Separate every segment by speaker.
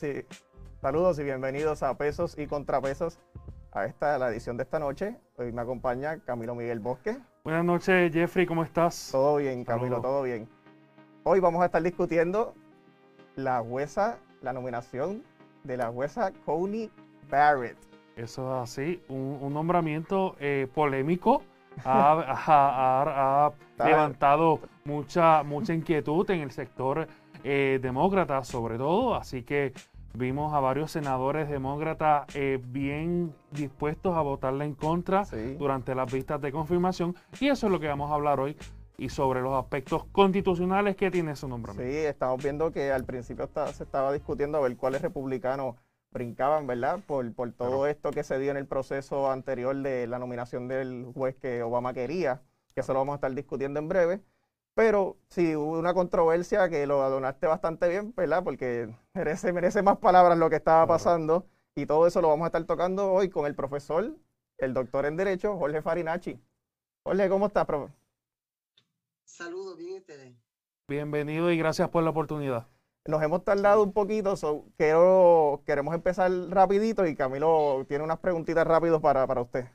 Speaker 1: Saludos y, saludos y bienvenidos a Pesos y Contrapesos, a esta la edición de esta noche. Hoy me acompaña Camilo Miguel Bosque.
Speaker 2: Buenas noches, Jeffrey, ¿cómo estás?
Speaker 1: Todo bien, Camilo,
Speaker 2: Saludos.
Speaker 1: todo bien. Hoy vamos a estar discutiendo la jueza, la nominación de la jueza Coney Barrett.
Speaker 2: Eso es así, un, un nombramiento eh, polémico. Ha, ha- ha- levantado mucha, mucha inquietud en el sector eh, demócrata, sobre todo. Así que vimos a varios senadores demócratas eh, bien dispuestos a votarle en contra
Speaker 1: Sí.
Speaker 2: durante las vistas de confirmación. Y eso es lo que vamos a hablar hoy y sobre los aspectos constitucionales que tiene su
Speaker 1: Sí,
Speaker 2: nombramiento.
Speaker 1: estamos viendo que al principio está- se estaba discutiendo a ver cuáles republicanos brincaban, ¿verdad? Por, por todo
Speaker 2: Claro.
Speaker 1: esto que se dio en el proceso anterior de la nominación del juez que Obama quería, que eso lo vamos a estar discutiendo en breve. Pero sí, hubo una controversia que lo adonaste bastante bien, ¿verdad? Porque merece, merece más palabras lo que estaba pasando. Y todo eso lo vamos a estar tocando hoy con el profesor, el doctor en Derecho, Jorge Farinacci. Jorge, ¿cómo estás, profe?
Speaker 3: Saludos, bien ustedes.
Speaker 2: Bienvenido y gracias por la oportunidad.
Speaker 1: Nos hemos tardado un poquito, so quiero, queremos empezar rapidito y Camilo tiene unas preguntitas rápidos para, para usted.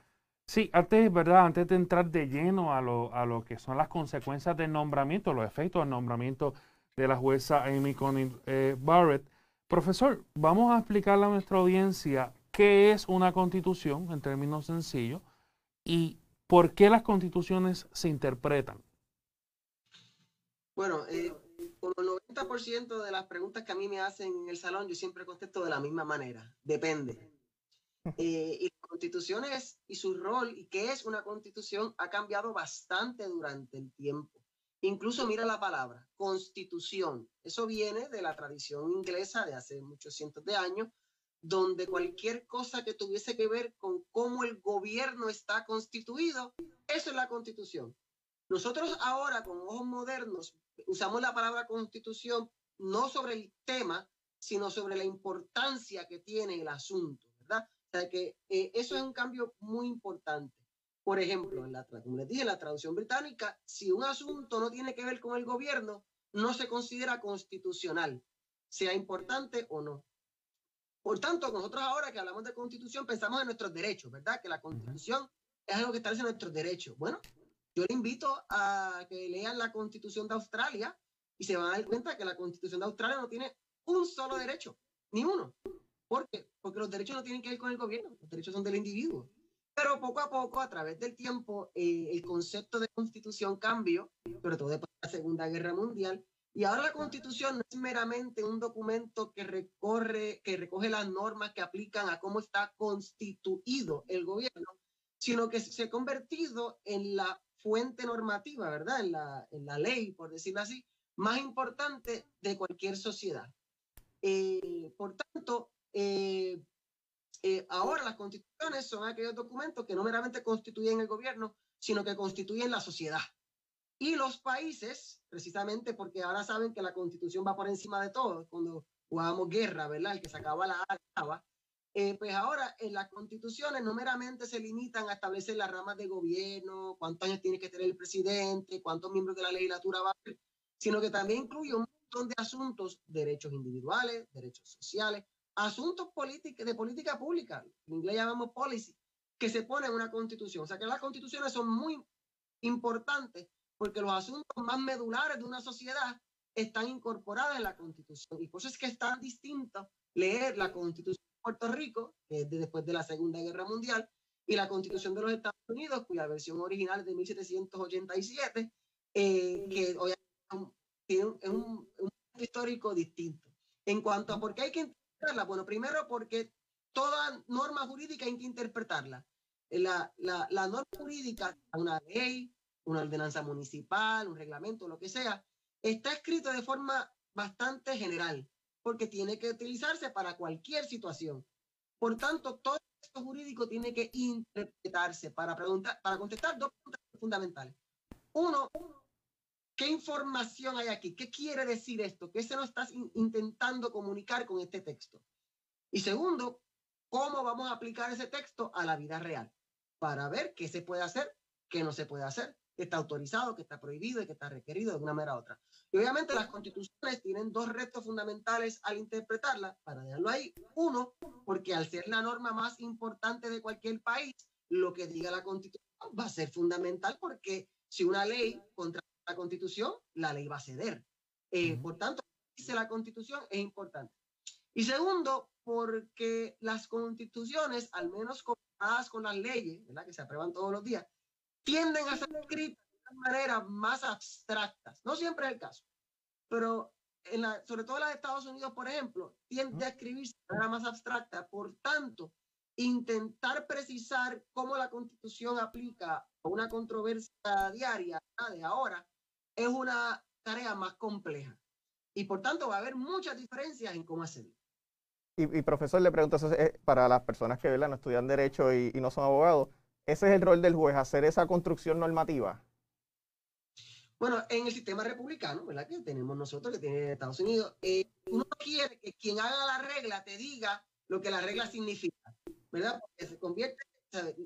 Speaker 2: Sí, antes, ¿verdad? Antes de entrar de lleno a lo, a lo que son las consecuencias del nombramiento, los efectos del nombramiento de la jueza Amy Coney eh, Barrett, profesor, vamos a explicarle a nuestra audiencia qué es una constitución en términos sencillos y por qué las constituciones se interpretan.
Speaker 3: Bueno, eh, como el 90% de las preguntas que a mí me hacen en el salón, yo siempre contesto de la misma manera. Depende. Eh, y constituciones y su rol y qué es una constitución ha cambiado bastante durante el tiempo. Incluso mira la palabra, constitución. Eso viene de la tradición inglesa de hace muchos cientos de años, donde cualquier cosa que tuviese que ver con cómo el gobierno está constituido, eso es la constitución. Nosotros ahora, con ojos modernos, usamos la palabra constitución no sobre el tema, sino sobre la importancia que tiene el asunto, ¿verdad? O sea que eh, eso es un cambio muy importante. Por ejemplo, en la, como les dije, en la traducción británica, si un asunto no tiene que ver con el gobierno, no se considera constitucional, sea importante o no. Por tanto, nosotros ahora que hablamos de constitución, pensamos en nuestros derechos, ¿verdad? Que la constitución es algo que establece nuestros derechos. Bueno, yo le invito a que lean la constitución de Australia y se van a dar cuenta que la constitución de Australia no tiene un solo derecho, ni uno. ¿Por qué? Porque los derechos no tienen que ver con el gobierno, los derechos son del individuo. Pero poco a poco, a través del tiempo, eh, el concepto de constitución cambió, sobre todo después de la Segunda Guerra Mundial, y ahora la constitución no es meramente un documento que recorre, que recoge las normas que aplican a cómo está constituido el gobierno, sino que se ha convertido en la fuente normativa, ¿verdad? En la, en la ley, por decirlo así, más importante de cualquier sociedad. Eh, por tanto, eh, eh, ahora las constituciones son aquellos documentos que no meramente constituyen el gobierno, sino que constituyen la sociedad. Y los países, precisamente porque ahora saben que la constitución va por encima de todo, cuando jugábamos guerra, ¿verdad? El que sacaba la A ganaba. Eh, pues ahora en las constituciones no meramente se limitan a establecer las ramas de gobierno, cuántos años tiene que tener el presidente, cuántos miembros de la legislatura va a haber, sino que también incluye un montón de asuntos, derechos individuales, derechos sociales, asuntos de política pública, en inglés llamamos policy, que se pone en una constitución. O sea que las constituciones son muy importantes porque los asuntos más medulares de una sociedad están incorporados en la constitución. Y por eso es que es tan distinto leer la constitución de Puerto Rico, que es de después de la Segunda Guerra Mundial, y la constitución de los Estados Unidos, cuya versión original es de 1787, eh, que obviamente es un- es un, un histórico distinto. En cuanto a por qué hay que interpretarla, bueno, primero porque toda norma jurídica hay que interpretarla. La, la, la norma jurídica, una ley, una ordenanza municipal, un reglamento, lo que sea, está escrito de forma bastante general, porque tiene que utilizarse para cualquier situación. Por tanto, todo texto jurídico tiene que interpretarse para, preguntar, para contestar dos preguntas fundamentales. Uno, ¿qué información hay aquí? ¿Qué quiere decir esto? ¿Qué se nos está in- intentando comunicar con este texto? Y segundo, ¿cómo vamos a aplicar ese texto a la vida real? Para ver qué se puede hacer que no se puede hacer, que está autorizado, que está prohibido y que está requerido de una manera u otra. Y obviamente las constituciones tienen dos retos fundamentales al interpretarla, para dejarlo ahí. Uno, porque al ser la norma más importante de cualquier país, lo que diga la constitución va a ser fundamental porque si una ley contra la constitución, la ley va a ceder. Eh, por tanto, dice la constitución es importante. Y segundo, porque las constituciones, al menos comparadas con las leyes, ¿verdad? que se aprueban todos los días, tienden a ser escritas de manera más abstractas. No siempre es el caso, pero en la, sobre todo en las de Estados Unidos, por ejemplo, tiende a escribirse de manera más abstracta. Por tanto, intentar precisar cómo la constitución aplica a una controversia diaria de ahora es una tarea más compleja. Y por tanto va a haber muchas diferencias en cómo hacerlo.
Speaker 1: Y, profesor, le pregunto, eh, para las personas que no estudian derecho y no son abogados, ese es el rol del juez, hacer esa construcción normativa.
Speaker 3: Bueno, en el sistema republicano, ¿verdad? Que tenemos nosotros, que tiene Estados Unidos, eh, uno quiere que quien haga la regla te diga lo que la regla significa, ¿verdad? Porque se convierte,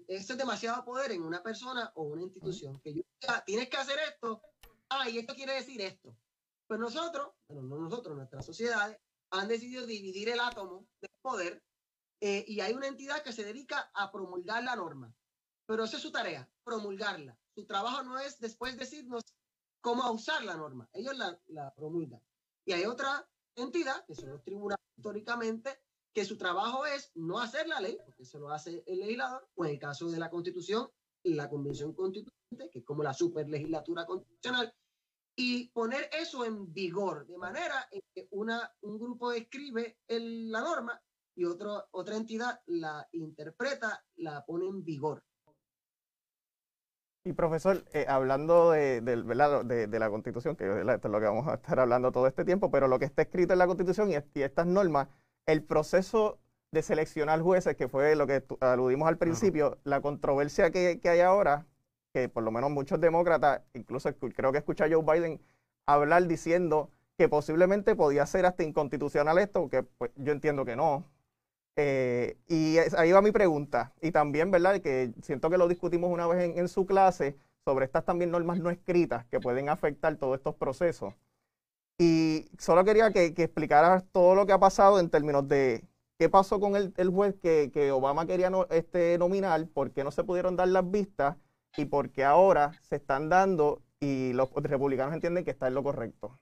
Speaker 3: eso es demasiado poder en una persona o una institución. Que yo tienes que hacer esto, ah, y esto quiere decir esto. Pues nosotros, bueno, no nosotros, nuestras sociedades, han decidido dividir el átomo del poder eh, y hay una entidad que se dedica a promulgar la norma. Pero esa es su tarea, promulgarla. Su trabajo no es después decirnos cómo usar la norma. Ellos la, la promulgan. Y hay otra entidad, que son los tribunales históricamente, que su trabajo es no hacer la ley, porque eso lo hace el legislador, o en el caso de la Constitución, la Convención Constituyente, que es como la superlegislatura constitucional, y poner eso en vigor, de manera que una, un grupo escribe la norma y otro, otra entidad la interpreta, la pone en vigor.
Speaker 1: Y profesor, eh, hablando de, de, la Constitución, que esto es lo que vamos a estar hablando todo este tiempo, pero lo que está escrito en la Constitución y, estas normas, el proceso de seleccionar jueces, que fue lo que aludimos al principio, la controversia que, hay ahora, que por lo menos muchos demócratas, incluso creo que escucha a Joe Biden hablar diciendo que posiblemente podía ser hasta inconstitucional esto, que pues, yo entiendo que no, eh, y ahí va mi pregunta. Y también, ¿verdad? Que siento que lo discutimos una vez en, su clase sobre estas también normas no escritas que pueden afectar todos estos procesos. Y solo quería que, que explicaras todo lo que ha pasado en términos de qué pasó con el, juez que, Obama quería este, nominar, por qué no se pudieron dar las vistas y por qué ahora se están dando y los republicanos entienden que está en lo correcto.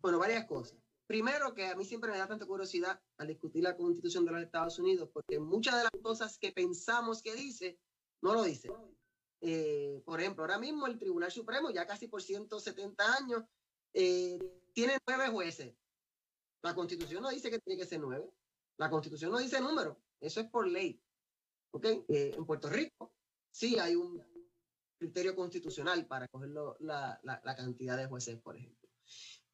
Speaker 3: Bueno, varias cosas. Primero, que a mí siempre me da tanta curiosidad al discutir la constitución de los Estados Unidos, porque muchas de las cosas que pensamos que dice, no lo dice. Eh, por ejemplo, ahora mismo el Tribunal Supremo, ya casi por 170 años, eh, tiene nueve jueces. La constitución no dice que tiene que ser nueve. La constitución no dice número. Eso es por ley. ¿Ok? Eh, en Puerto Rico sí hay un criterio constitucional para coger la, la cantidad de jueces, por ejemplo.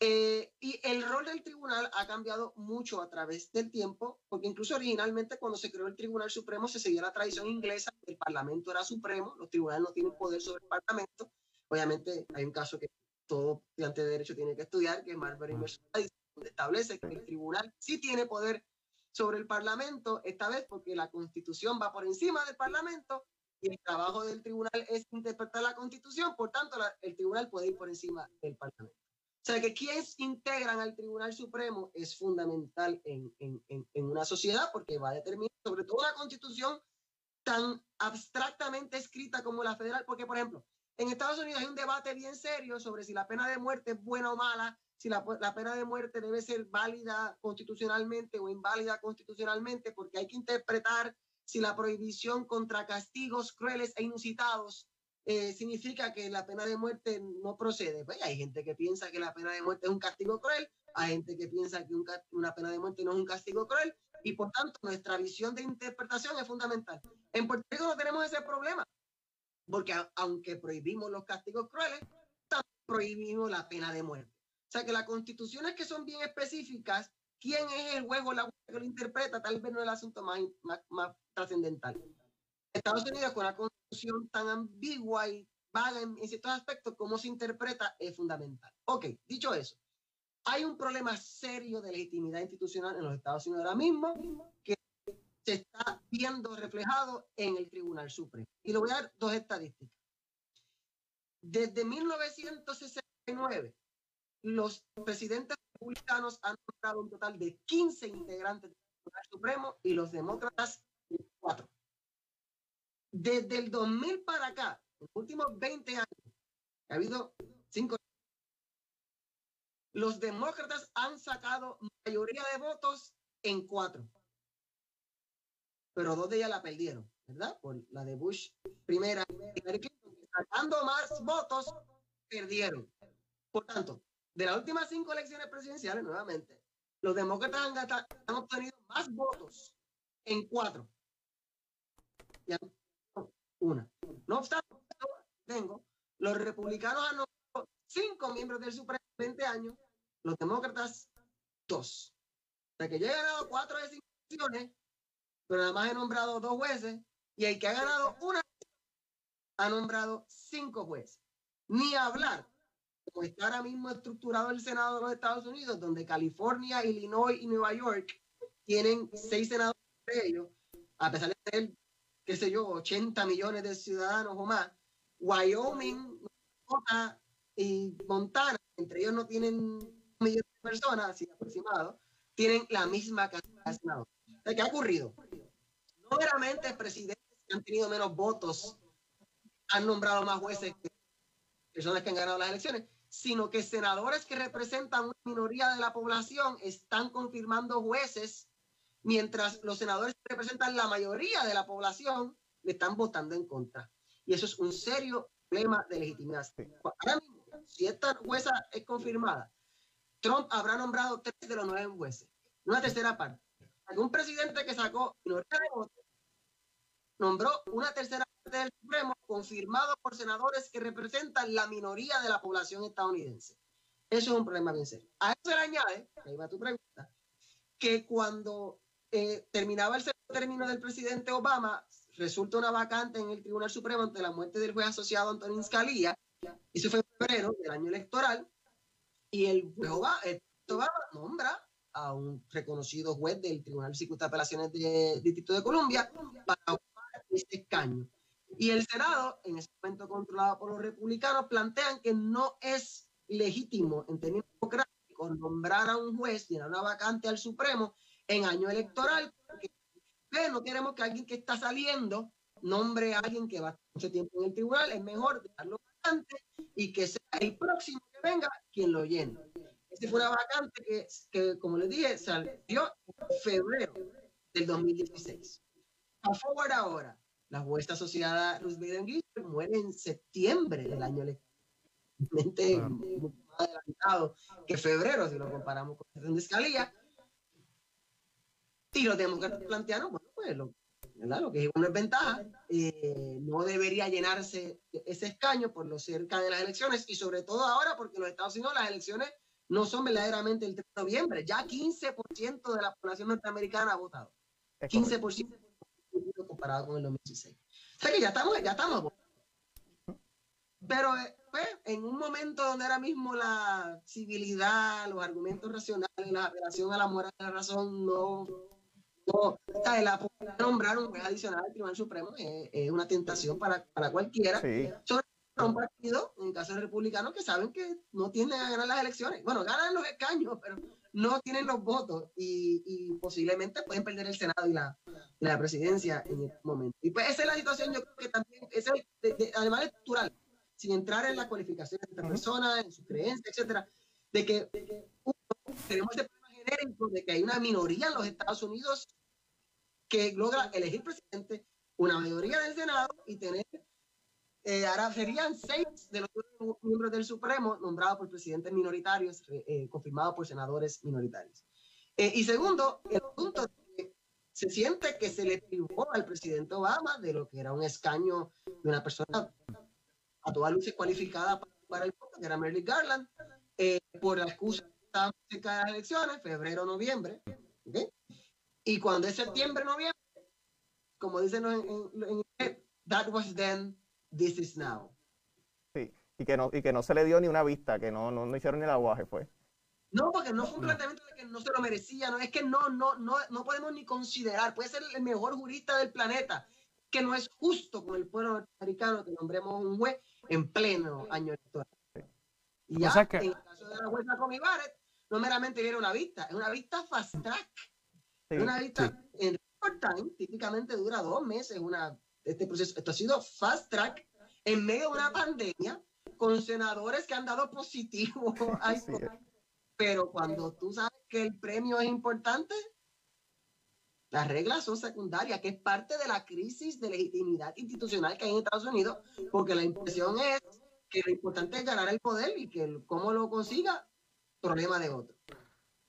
Speaker 3: Eh, y el rol del tribunal ha cambiado mucho a través del tiempo, porque incluso originalmente cuando se creó el Tribunal Supremo se seguía la tradición inglesa, el Parlamento era supremo, los tribunales no tienen poder sobre el Parlamento. Obviamente hay un caso que todo estudiante de derecho tiene que estudiar, que es Marbury vs. donde establece que el tribunal sí tiene poder sobre el Parlamento, esta vez porque la Constitución va por encima del Parlamento y el trabajo del tribunal es interpretar la Constitución, por tanto el tribunal puede ir por encima del Parlamento. O sea, que quienes integran al Tribunal Supremo es fundamental en, en, en, una sociedad porque va a determinar sobre todo una constitución tan abstractamente escrita como la federal, porque por ejemplo, en Estados Unidos hay un debate bien serio sobre si la pena de muerte es buena o mala, si la, pena de muerte debe ser válida constitucionalmente o inválida constitucionalmente, porque hay que interpretar si la prohibición contra castigos crueles e inusitados eh, significa que la pena de muerte no procede. Pues hay gente que piensa que la pena de muerte es un castigo cruel, hay gente que piensa que una pena de muerte no es un castigo cruel, y por tanto nuestra visión de interpretación es fundamental. En Puerto Rico no tenemos ese problema, porque aunque prohibimos los castigos crueles, también prohibimos la pena de muerte. O sea que las constituciones que son bien específicas, quién es el juego la que lo interpreta, tal vez no es el asunto más, más, trascendental. Estados Unidos con una constitución tan ambigua y vaga en, ciertos aspectos, cómo se interpreta es fundamental. Ok, dicho eso, hay un problema serio de legitimidad institucional en los Estados Unidos ahora mismo que se está viendo reflejado en el Tribunal Supremo. Y le voy a dar dos estadísticas. Desde 1969, los presidentes republicanos han nombrado un total de 15 integrantes del Tribunal Supremo y los demócratas 4. Desde el 2000 para acá, en los últimos 20 años, ha habido 5 los demócratas han sacado mayoría de votos en cuatro. Pero dos de ellas la perdieron, ¿verdad? Por la de Bush primera. Sacando más votos, perdieron. Por tanto, de las últimas cinco elecciones presidenciales, nuevamente, los demócratas han, han obtenido más votos en cuatro. Ya, una. No obstante, tengo, los republicanos han nombrado cinco miembros del Supremo 20 años, los demócratas dos. O sea que yo he ganado cuatro de cinco elecciones, pero nada más he nombrado dos jueces, y el que ha ganado una ha nombrado cinco jueces. Ni hablar, como está ahora mismo estructurado el Senado de los Estados Unidos, donde California, Illinois y Nueva York tienen seis senadores entre ellos, a pesar de ser, qué sé yo, 80 millones de ciudadanos o más, Wyoming y Montana, entre ellos no tienen millón de personas, así aproximado, tienen la misma cantidad de senadores. ¿Qué ha ocurrido? No meramente presidentes que han tenido menos votos han nombrado más jueces que personas que han ganado las elecciones, sino que senadores que representan una minoría de la población están confirmando jueces, mientras los senadores que representan la mayoría de la población le están votando en contra. Y eso es un serio problema de legitimidad. Ahora mismo, si esta jueza es confirmada, Trump habrá nombrado tres de los nueve jueces. Una tercera parte. Algún presidente que sacó minoría de votos nombró una tercera parte del Supremo confirmado por senadores que representan la minoría de la población estadounidense. Eso es un problema bien serio. A eso se le añade, ahí va tu pregunta, que cuando eh, terminaba el segundo término del presidente Obama, resulta una vacante en el Tribunal Supremo ante la muerte del juez asociado Antonín Scalia. Eso fue en febrero del año electoral. Y el juez Obama, nombra a un reconocido juez del Tribunal Circuito de Apelaciones del Distrito de Columbia para este escaño. Y el Senado, en ese momento controlado por los republicanos, plantean que no es legítimo en términos democráticos nombrar a un juez, llenar una vacante al Supremo en año electoral, porque no queremos que alguien que está saliendo nombre a alguien que va mucho tiempo en el tribunal, es mejor dejarlo vacante y que sea el próximo que venga quien lo llene. Esta fue una vacante que, que, como les dije, salió en febrero del 2016. A favor ahora, la jueza asociada Ruth Bader Ginsburg muere en septiembre del año electoral. Mucho más adelantado que febrero, si lo comparamos con la de Escalía. Y los demócratas plantearon, bueno, pues lo, lo que es una ventaja, eh, no debería llenarse ese escaño por lo cerca de las elecciones y sobre todo ahora porque en los Estados Unidos las elecciones no son verdaderamente el 3 de noviembre, ya 15% de la población norteamericana ha votado. 15% comparado con el 2016. O sea que ya estamos, ya estamos. Pero eh, pues, en un momento donde ahora mismo la civilidad, los argumentos racionales, la apelación a la moral de la razón no no, la nombrar un juez adicional al Tribunal Supremo es, una tentación para, para cualquiera. Sobre todo un partido, en caso de republicanos, que saben que no tienen a ganar las elecciones. Bueno, ganan los escaños, pero no tienen los votos y, y posiblemente pueden perder el Senado y la, la, presidencia en este momento. Y pues esa es la situación, yo creo que también, es además es cultural, sin entrar en la cualificación de esta persona, en su creencia, etcétera, de que, tenemos este problema genérico de que hay una minoría en los Estados Unidos que logra elegir presidente, una mayoría del Senado y tener, eh, ahora serían seis de los miembros del Supremo nombrados por presidentes minoritarios, eh, eh, confirmados por senadores minoritarios. y segundo, el punto de que se siente que se le privó al presidente Obama de lo que era un escaño de una persona a toda luz cualificada para el voto, que era Merrick Garland, por la excusa que estaba cerca de las elecciones, febrero, noviembre, ¿okay? Y cuando es septiembre, noviembre, como dicen en, inglés, that was then, this is now.
Speaker 1: Sí, y que no, y que no se le dio ni una vista, que no, no, hicieron ni el aguaje, fue.
Speaker 3: No, porque no fue un planteamiento de que no se lo merecía, no, es que no, no, no, no podemos ni considerar, puede ser el mejor jurista del planeta, que no es justo con el pueblo norteamericano que nombremos un juez en pleno año electoral. Y
Speaker 2: O
Speaker 3: ya,
Speaker 2: sea que-
Speaker 3: en el caso de la jueza Comi Barrett, no meramente viene una vista, es una vista fast track.
Speaker 1: Sí,
Speaker 3: una vista en record time, típicamente dura dos meses una, este proceso. Esto ha sido fast track en medio de una pandemia con senadores que han dado positivo. al
Speaker 1: Sí.
Speaker 3: Pero cuando tú sabes que el premio es importante, las reglas son secundarias, que es parte de la crisis de legitimidad institucional que hay en Estados Unidos, porque la impresión es que lo importante es ganar el poder y que el- cómo lo consiga, problema de otro.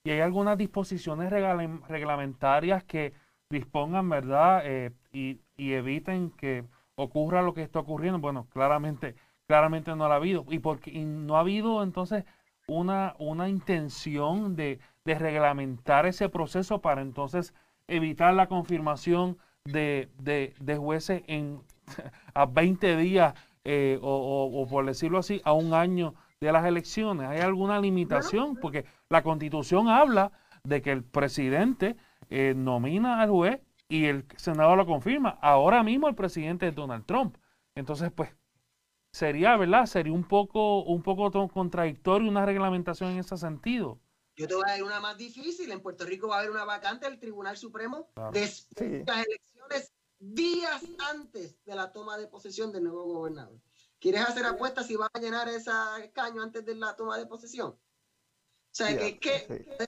Speaker 2: ¿Y hay algunas disposiciones regla- reglamentarias que dispongan, verdad, eh, y, y eviten que ocurra lo que está ocurriendo? Bueno, claramente, claramente no ha habido. ¿Y porque y no ha habido entonces una, una intención de, de reglamentar ese proceso para entonces evitar la confirmación de, de- de jueces en, a 20 días eh, o, o- o por decirlo así, a un año de las elecciones? ¿Hay alguna limitación? Porque la constitución habla de que el presidente eh, nomina al juez y el Senado lo confirma. Ahora mismo el presidente es Donald Trump. Entonces, pues, sería, ¿verdad? Sería un poco, un poco to- contradictorio una reglamentación en ese sentido.
Speaker 3: Yo te voy a dar una más difícil. En Puerto Rico va a haber una vacante del Tribunal Supremo
Speaker 2: Claro.
Speaker 3: después
Speaker 1: Sí.
Speaker 3: de las elecciones días antes de la toma de posesión del nuevo gobernador. ¿Quieres hacer apuestas si va a llenar ese escaño antes de la toma de posesión? O sea,
Speaker 1: Sí,
Speaker 3: que, que
Speaker 1: sí.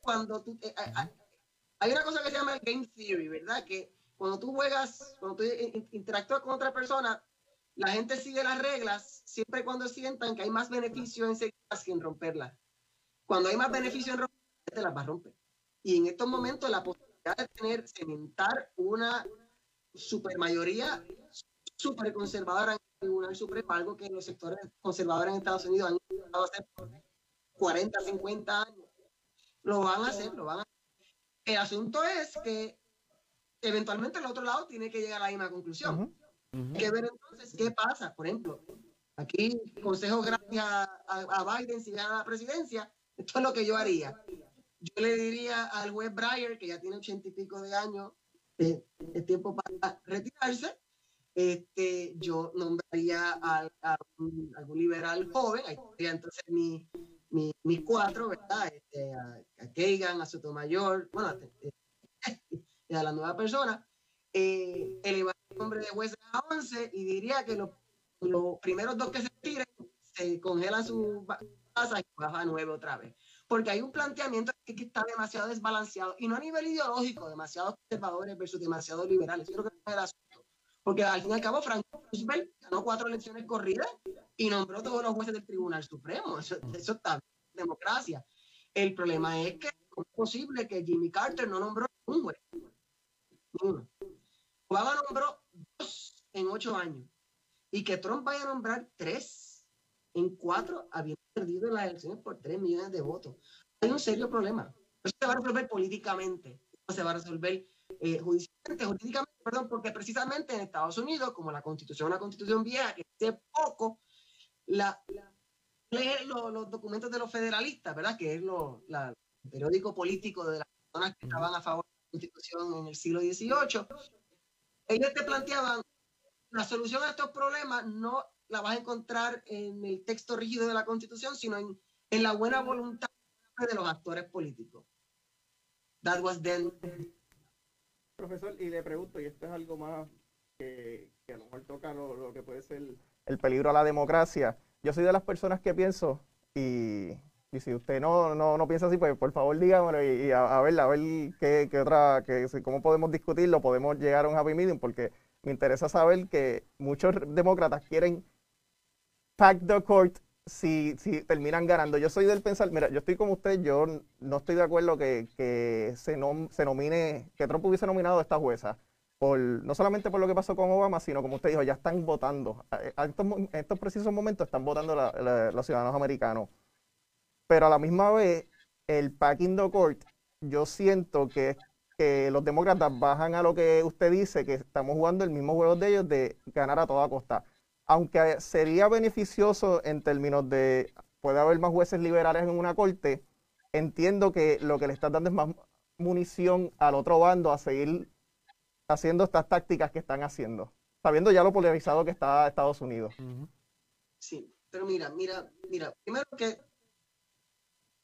Speaker 3: cuando tú... eh, eh, hay una cosa que se llama el game theory, ¿verdad? Que cuando tú juegas, cuando tú in- interactúas con otra persona, la gente sigue las reglas siempre y cuando sientan que hay más beneficio en seguirlas que en romperlas. Cuando hay más beneficio en romperlas, la gente las va a romper. Y en estos momentos la posibilidad de tener, cementar una supermayoría super conservadora en el Tribunal Supremo, algo que los sectores conservadores en Estados Unidos han intentado hacer por 40, 50 años, lo van a hacer, lo van a El asunto es que eventualmente el otro lado tiene que llegar a la misma conclusión. Hay que ver entonces qué pasa. Por ejemplo, aquí consejo gracias a, a Biden si gana la presidencia. Esto es lo que yo haría. Yo le diría al juez Breyer, que ya tiene ochenta y pico de años, eh, es tiempo para retirarse. Este, yo nombraría a, a un, algún liberal joven, ahí tendría entonces mi, mi- mis cuatro, ¿verdad? Este, a, a Kagan, a Sotomayor, bueno, a- la nueva persona, eh, elevar el nombre de jueces a 11 y diría que los, los primeros dos que se tiren se congelan ba- tasas y baja a 9 otra vez. Porque hay un planteamiento que está demasiado desbalanceado y no a nivel ideológico, demasiados conservadores versus demasiados liberales. Yo creo que es. Porque al fin y al cabo, Franklin Roosevelt ganó cuatro elecciones corridas y nombró todos los jueces del Tribunal Supremo. Eso, eso está democracia. El problema es que ¿cómo es posible que Jimmy Carter no nombró un juez? Ninguno. Obama nombró dos en ocho años y que Trump vaya a nombrar tres en cuatro, habiendo perdido las elecciones por tres millones de votos. Hay un serio problema. Eso se va a resolver políticamente, no se va a resolver eh, judicialmente, jurídicamente, perdón, porque precisamente en Estados Unidos, como la constitución es una constitución vieja que hace poco, la, la- lee lo- los documentos de los federalistas, ¿verdad? Que es lo, la- el periódico político de las personas que estaban a favor de la constitución en el siglo XVIII. Ellos te planteaban la solución a estos problemas no la vas a encontrar en el texto rígido de la constitución, sino en, en la buena voluntad de los actores políticos. That was then.
Speaker 1: Profesor, y le pregunto, y esto es algo más que, a lo mejor toca lo, que puede ser el peligro a la democracia. Yo soy de las personas que pienso, y, si usted no, no, no piensa así, pues por favor dígamelo y, a, a ver, a ver qué, otra, qué, cómo podemos discutirlo, podemos llegar a un happy medium, porque me interesa saber que muchos demócratas quieren pack the court si, si terminan ganando. Yo soy del pensar, mira, yo estoy como usted, yo no estoy de acuerdo que, se, nom- se nomine, que Trump hubiese nominado a esta jueza. Por, no solamente por lo que pasó con Obama, sino como usted dijo, ya están votando. Mo- en estos precisos momentos están votando los ciudadanos americanos. Pero a la misma vez, el packing the court, yo siento que, que los demócratas bajan a lo que usted dice, que estamos jugando el mismo juego de ellos de ganar a toda costa aunque sería beneficioso en términos de puede haber más jueces liberales en una corte, entiendo que lo que le estás dando es más munición al otro bando a seguir haciendo estas tácticas que están haciendo, sabiendo ya lo polarizado que está Estados Unidos.
Speaker 3: Sí, pero mira, mira, mira, primero que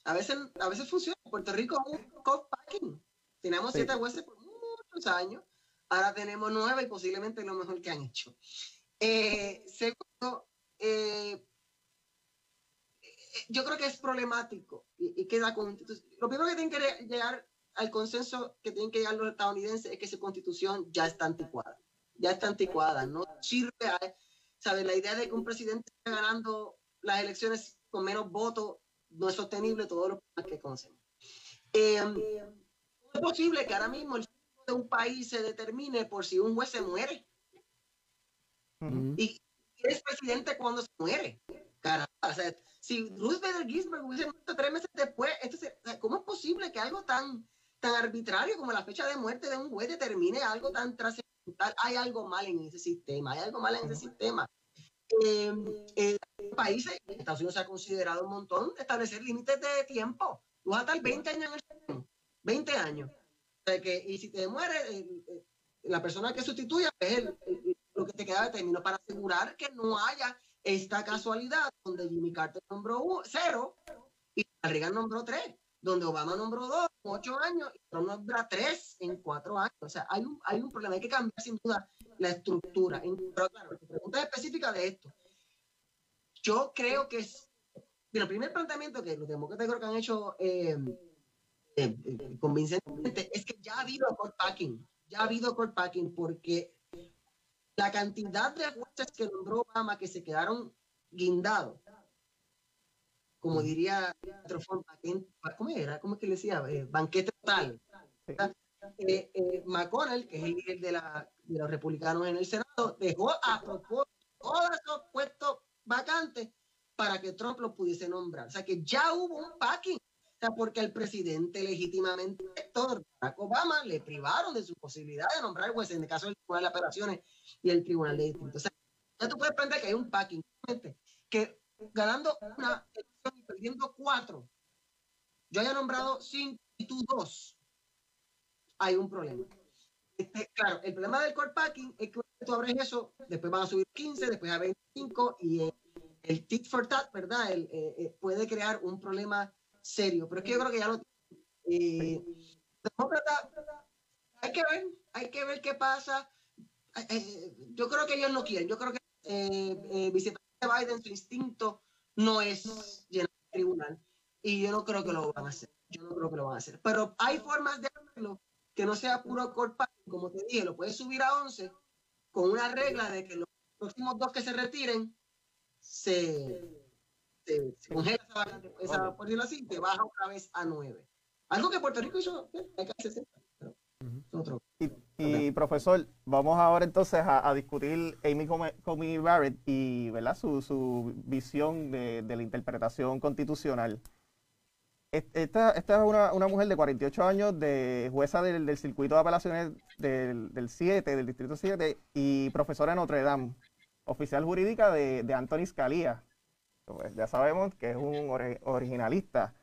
Speaker 3: a veces, a veces funciona. Puerto Rico es un co-packing. Tenemos siete jueces por muchos años, ahora tenemos nueve y posiblemente lo mejor que han hecho. Eh, segundo, eh, yo creo que es problemático y, y que la constitución, lo primero que tienen que llegar al consenso que tienen que llegar los estadounidenses es que su constitución ya está anticuada, ya está anticuada, no sirve a, ¿sabes? La idea de que un presidente esté ganando las elecciones con menos votos no es sostenible todos los que conocemos. Eh, es posible que ahora mismo el de un país se determine por si un juez se muere. Y es presidente cuando se muere. Caramba, o sea, si Ruth Bader Ginsburg hubiese muerto tres meses después, entonces, ¿cómo es posible que algo tan, tan arbitrario como la fecha de muerte de un juez determine algo tan trascendental? Hay algo mal en ese sistema, hay algo mal en ese sistema. Eh, eh, países, Estados Unidos se ha considerado un montón de establecer límites de tiempo. Tú vas a estar 20 años en el sistema, 20 años. O sea, que, y si te muere, la persona que sustituya es el, lo que te queda de término para asegurar que no haya esta casualidad donde Jimmy Carter nombró cero y Reagan nombró tres, donde Obama nombró dos en ocho años y Trump nombra tres en cuatro años. O sea, hay un, hay un problema, hay que cambiar sin duda la estructura. Pero claro, pregunta específica de esto. Yo creo que es, mira, el primer planteamiento que los demócratas creo que han hecho eh, eh, eh, convincentemente es que ya ha habido court packing, ya ha habido court packing porque la cantidad de jueces que nombró Obama que se quedaron guindados, como diría ¿cómo era? ¿Cómo es que le decía? Eh, banquete total. Eh, eh, McConnell, que es el líder de, la, de, los republicanos en el Senado, dejó a propósito todos esos puestos vacantes para que Trump los pudiese nombrar. O sea que ya hubo un packing porque el presidente legítimamente elector, Barack Obama, le privaron de su posibilidad de nombrar jueces en el caso del Tribunal de Apelaciones y el Tribunal de Distrito. O sea, ya tú puedes aprender que hay un packing, que ganando una elección y perdiendo cuatro, yo haya nombrado cinco y tú dos, hay un problema. Este, claro, el problema del core packing es que tú abres eso, después van a subir 15, después a 25 y el, el tit for tat, ¿verdad? El, eh, eh, puede crear un problema serio. Pero es que yo creo que ya lo eh, hay que ver, hay que ver qué pasa. Eh, eh, yo creo que ellos no quieren. Yo creo que eh, eh, vicepresidente Biden, su instinto no es llenar el tribunal. Y yo no creo que lo van a hacer. Yo no creo que lo van a hacer. Pero hay formas de hacerlo que no sea puro corpa. Como te dije, lo puedes subir a 11 con una regla de que los próximos dos que se retiren se se, congela esa, por decirlo así, te baja otra vez a 9. Algo que Puerto Rico hizo hay que hacer otro.
Speaker 1: Y, y, profesor, vamos ahora entonces a, a discutir Amy Comey Barrett y ¿verdad? Su, su visión de, de, la interpretación constitucional. Esta, esta es una, una, mujer de 48 años, de jueza del, del circuito de apelaciones del, del 7, del distrito 7, y profesora de Notre Dame, oficial jurídica de, de Anthony Scalia, pues ya sabemos que es un originalista.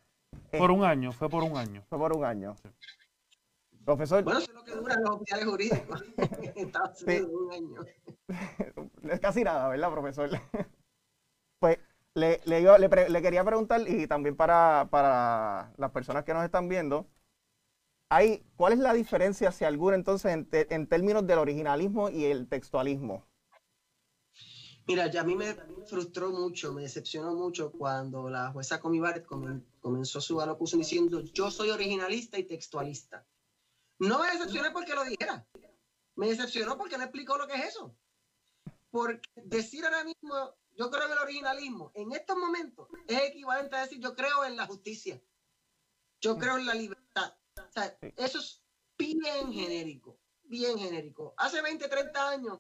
Speaker 2: Por un año, fue por un año.
Speaker 1: Fue por un año. Profesor.
Speaker 3: Bueno, eso es lo que duran los oficiales jurídicos. sí. un año.
Speaker 1: es casi nada, ¿verdad, profesor? pues le, le, le, le, quería preguntar, y también para, para, las personas que nos están viendo, hay, ¿cuál es la diferencia, si alguna, entonces, en, te, en términos del originalismo y el textualismo?
Speaker 3: Mira, ya a mí me frustró mucho, me decepcionó mucho cuando la jueza Comi Barrett comenzó su alocución diciendo yo soy originalista y textualista. No me decepcioné porque lo dijera, me decepcionó porque no explicó lo que es eso. Porque decir ahora mismo yo creo en el originalismo en estos momentos es equivalente a decir yo creo en la justicia, yo creo en la libertad. O sea, eso es bien genérico, bien genérico. Hace 20, 30 años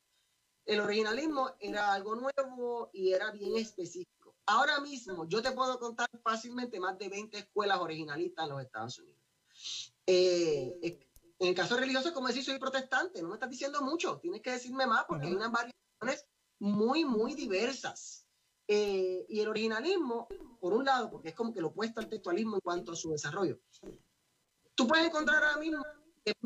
Speaker 3: el originalismo era algo nuevo y era bien específico. Ahora mismo yo te puedo contar fácilmente más de 20 escuelas originalistas en los Estados Unidos. Eh, en el caso religioso, como decir, soy protestante, no me estás diciendo mucho, tienes que decirme más porque hay unas variaciones muy, muy diversas. Eh, y el originalismo, por un lado, porque es como que lo opuesto al textualismo en cuanto a su desarrollo. Tú puedes encontrar ahora mismo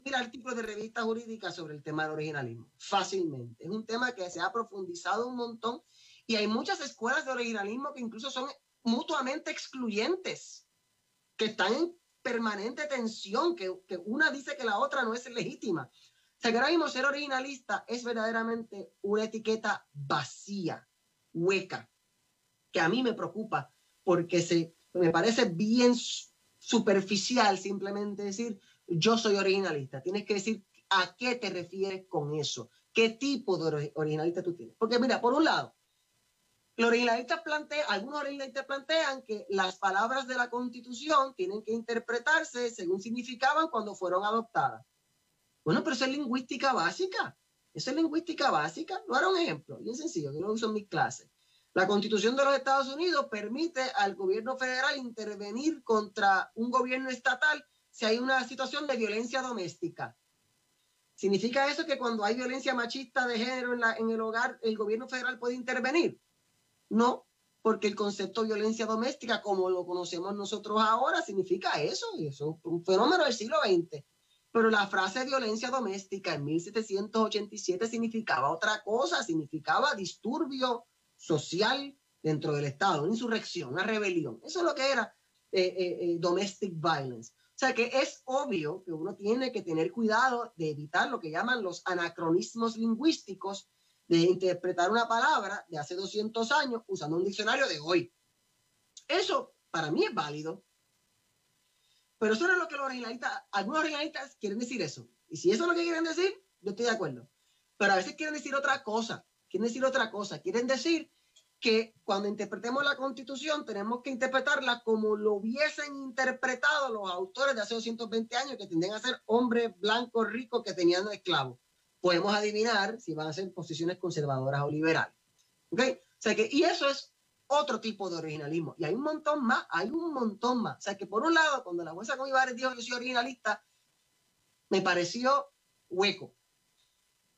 Speaker 3: mil artículos de revistas jurídicas sobre el tema del originalismo, fácilmente. Es un tema que se ha profundizado un montón Y hay muchas escuelas de originalismo que incluso son mutuamente excluyentes, que están en permanente tensión, que, que una dice que la otra no es legítima. O sea, que ahora mismo ser originalista es verdaderamente una etiqueta vacía, hueca, que a mí me preocupa porque se, me parece bien superficial simplemente decir yo soy originalista. Tienes que decir a qué te refieres con eso, qué tipo de originalista tú tienes. Porque mira, por un lado, los originalistas plantean, algunos originalistas plantean que las palabras de la Constitución tienen que interpretarse según significaban cuando fueron adoptadas. Bueno, pero eso es lingüística básica. Eso es lingüística básica. No era un ejemplo, bien sencillo, que lo uso en mis clases. La Constitución de los Estados Unidos permite al gobierno federal intervenir contra un gobierno estatal si hay una situación de violencia doméstica. ¿Significa eso que cuando hay violencia machista de género en, la, en el hogar, el gobierno federal puede intervenir? No, porque el concepto de violencia doméstica, como lo conocemos nosotros ahora, significa eso, y eso es un fenómeno del siglo XX. Pero la frase violencia doméstica en 1787 significaba otra cosa, significaba disturbio social dentro del Estado, una insurrección, una rebelión. Eso es lo que era eh, eh, eh, domestic violence. O sea que es obvio que uno tiene que tener cuidado de evitar lo que llaman los anacronismos lingüísticos, de interpretar una palabra de hace 200 años usando un diccionario de hoy. Eso para mí es válido. Pero eso no es lo que los originalistas, algunos originalistas quieren decir eso. Y si eso es lo que quieren decir, yo estoy de acuerdo. Pero a veces quieren decir otra cosa quieren decir otra cosa. Quieren decir que cuando interpretemos la constitución tenemos que interpretarla como lo hubiesen interpretado los autores de hace 220 años que tendrían a ser hombres blancos ricos que tenían esclavos. Podemos adivinar si van a ser posiciones conservadoras o liberales. ¿Ok? O sea que, y eso es otro tipo de originalismo. Y hay un montón más, hay un montón más. O sea que por un lado, cuando la jueza Comibares dijo que yo soy originalista, me pareció hueco.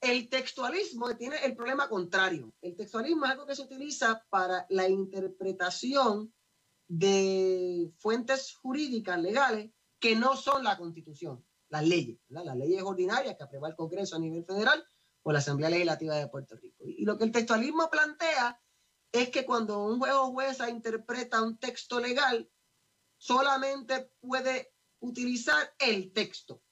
Speaker 3: El textualismo tiene el problema contrario. El textualismo es algo que se utiliza para la interpretación de fuentes jurídicas legales que no son la constitución, las leyes, las leyes ordinarias que aprueba el Congreso a nivel federal o la Asamblea Legislativa de Puerto Rico. Y lo que el textualismo plantea es que cuando un juez o jueza interpreta un texto legal, solamente puede utilizar el texto.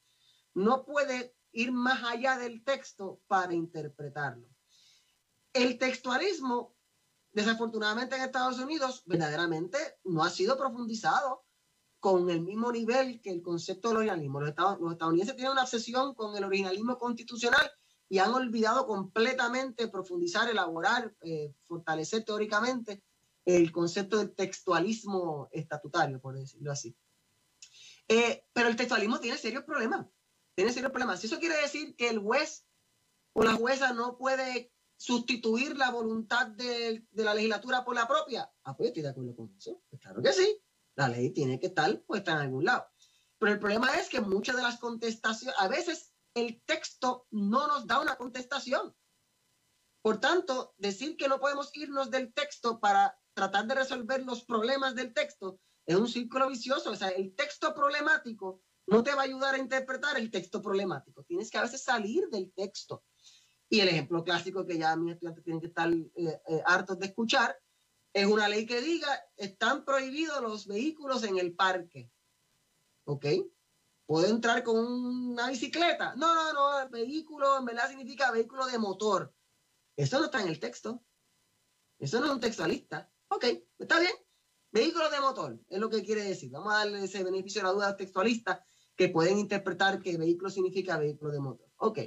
Speaker 3: No puede ir más allá del texto para interpretarlo. El textualismo, desafortunadamente en Estados Unidos, verdaderamente no ha sido profundizado con el mismo nivel que el concepto del originalismo. Los, estadounidenses tienen una obsesión con el originalismo constitucional y han olvidado completamente profundizar, elaborar, eh, fortalecer teóricamente el concepto del textualismo estatutario, por decirlo así. Eh, pero el textualismo tiene serios problemas tiene serios problemas. Eso quiere decir que el juez o la jueza no puede sustituir la voluntad de, la legislatura por la propia, ah, pues estoy de acuerdo con eso. Pues claro que sí, la ley tiene que estar puesta en algún lado. Pero el problema es que muchas de las contestaciones, a veces el texto no nos da una contestación. Por tanto, decir que no podemos irnos del texto para tratar de resolver los problemas del texto es un círculo vicioso. O sea, el texto problemático no te va a ayudar a interpretar el texto problemático. Tienes que a veces salir del texto. Y el ejemplo clásico que ya mis estudiantes tienen que estar eh, eh, hartos de escuchar es una ley que diga, están prohibidos los vehículos en el parque. ¿Ok? ¿Puedo entrar con una bicicleta? No, no, no, vehículo en verdad significa vehículo de motor. Eso no está en el texto. Eso no es un textualista. Ok, está bien. Vehículo de motor es lo que quiere decir. Vamos a darle ese beneficio a la duda textualista que pueden interpretar que vehículo significa vehículo de motor. Ok.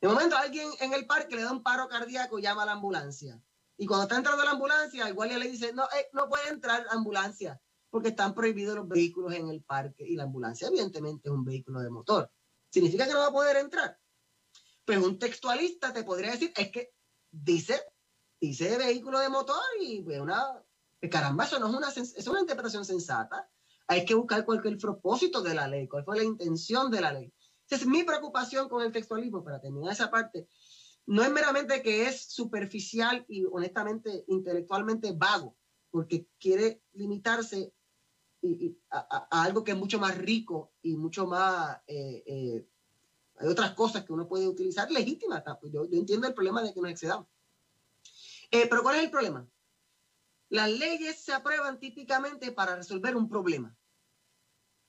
Speaker 3: De momento alguien en el parque le da un paro cardíaco llama a la ambulancia. Y cuando está entrando la ambulancia, el guardia le dice, no, eh, no puede entrar ambulancia porque están prohibidos los vehículos en el parque. Y la ambulancia evidentemente es un vehículo de motor. ¿Significa que no va a poder entrar? Pues un textualista te podría decir, es que dice, dice vehículo de motor y pues una, caramba, eso no es una, es una interpretación sensata hay que buscar cuál es el propósito de la ley, cuál fue la intención de la ley. Esa es mi preocupación con el textualismo, para terminar esa parte. No es meramente que es superficial y honestamente intelectualmente vago, porque quiere limitarse a, algo que es mucho más rico y mucho más... Eh, eh, hay otras cosas que uno puede utilizar legítimas. Pues yo, yo entiendo el problema de que nos excedamos. Eh, pero ¿cuál es el problema? Las leyes se aprueban típicamente para resolver un problema.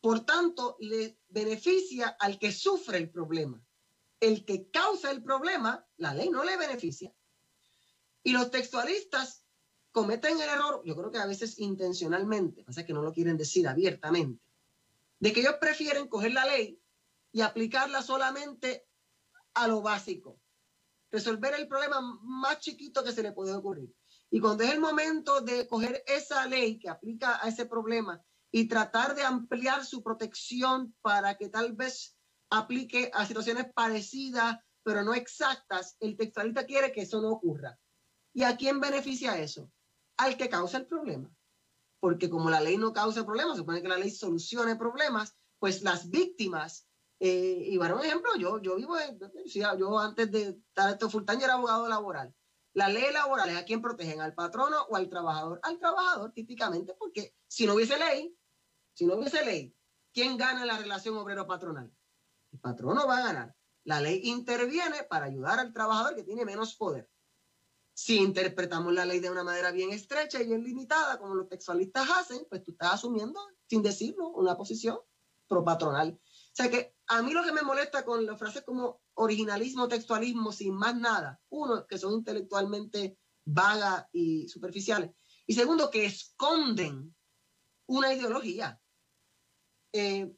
Speaker 3: Por tanto, le beneficia al que sufre el problema. El que causa el problema, la ley no le beneficia. Y los textualistas cometen el error, yo creo que a veces intencionalmente, pasa que no lo quieren decir abiertamente, de que ellos prefieren coger la ley y aplicarla solamente a lo básico, resolver el problema más chiquito que se le puede ocurrir. Y cuando es el momento de coger esa ley que aplica a ese problema y tratar de ampliar su protección para que tal vez aplique a situaciones parecidas, pero no exactas, el textualista quiere que eso no ocurra. ¿Y a quién beneficia eso? Al que causa el problema. Porque como la ley no causa problemas, supone que la ley solucione problemas, pues las víctimas eh, y bueno, un ejemplo, yo, yo vivo, en, yo antes de estar esto full time era abogado laboral. La ley laboral es a quién protegen, al patrono o al trabajador. Al trabajador, típicamente, porque si no hubiese ley, si no hubiese ley, ¿quién gana la relación obrero-patronal? El patrono va a ganar. La ley interviene para ayudar al trabajador que tiene menos poder. Si interpretamos la ley de una manera bien estrecha y bien limitada, como los textualistas hacen, pues tú estás asumiendo, sin decirlo, una posición pro patronal. O sea que a mí lo que me molesta con las frases como originalismo, textualismo, sin más nada, uno, que son intelectualmente vagas y superficiales, y segundo, que esconden una ideología. Eh,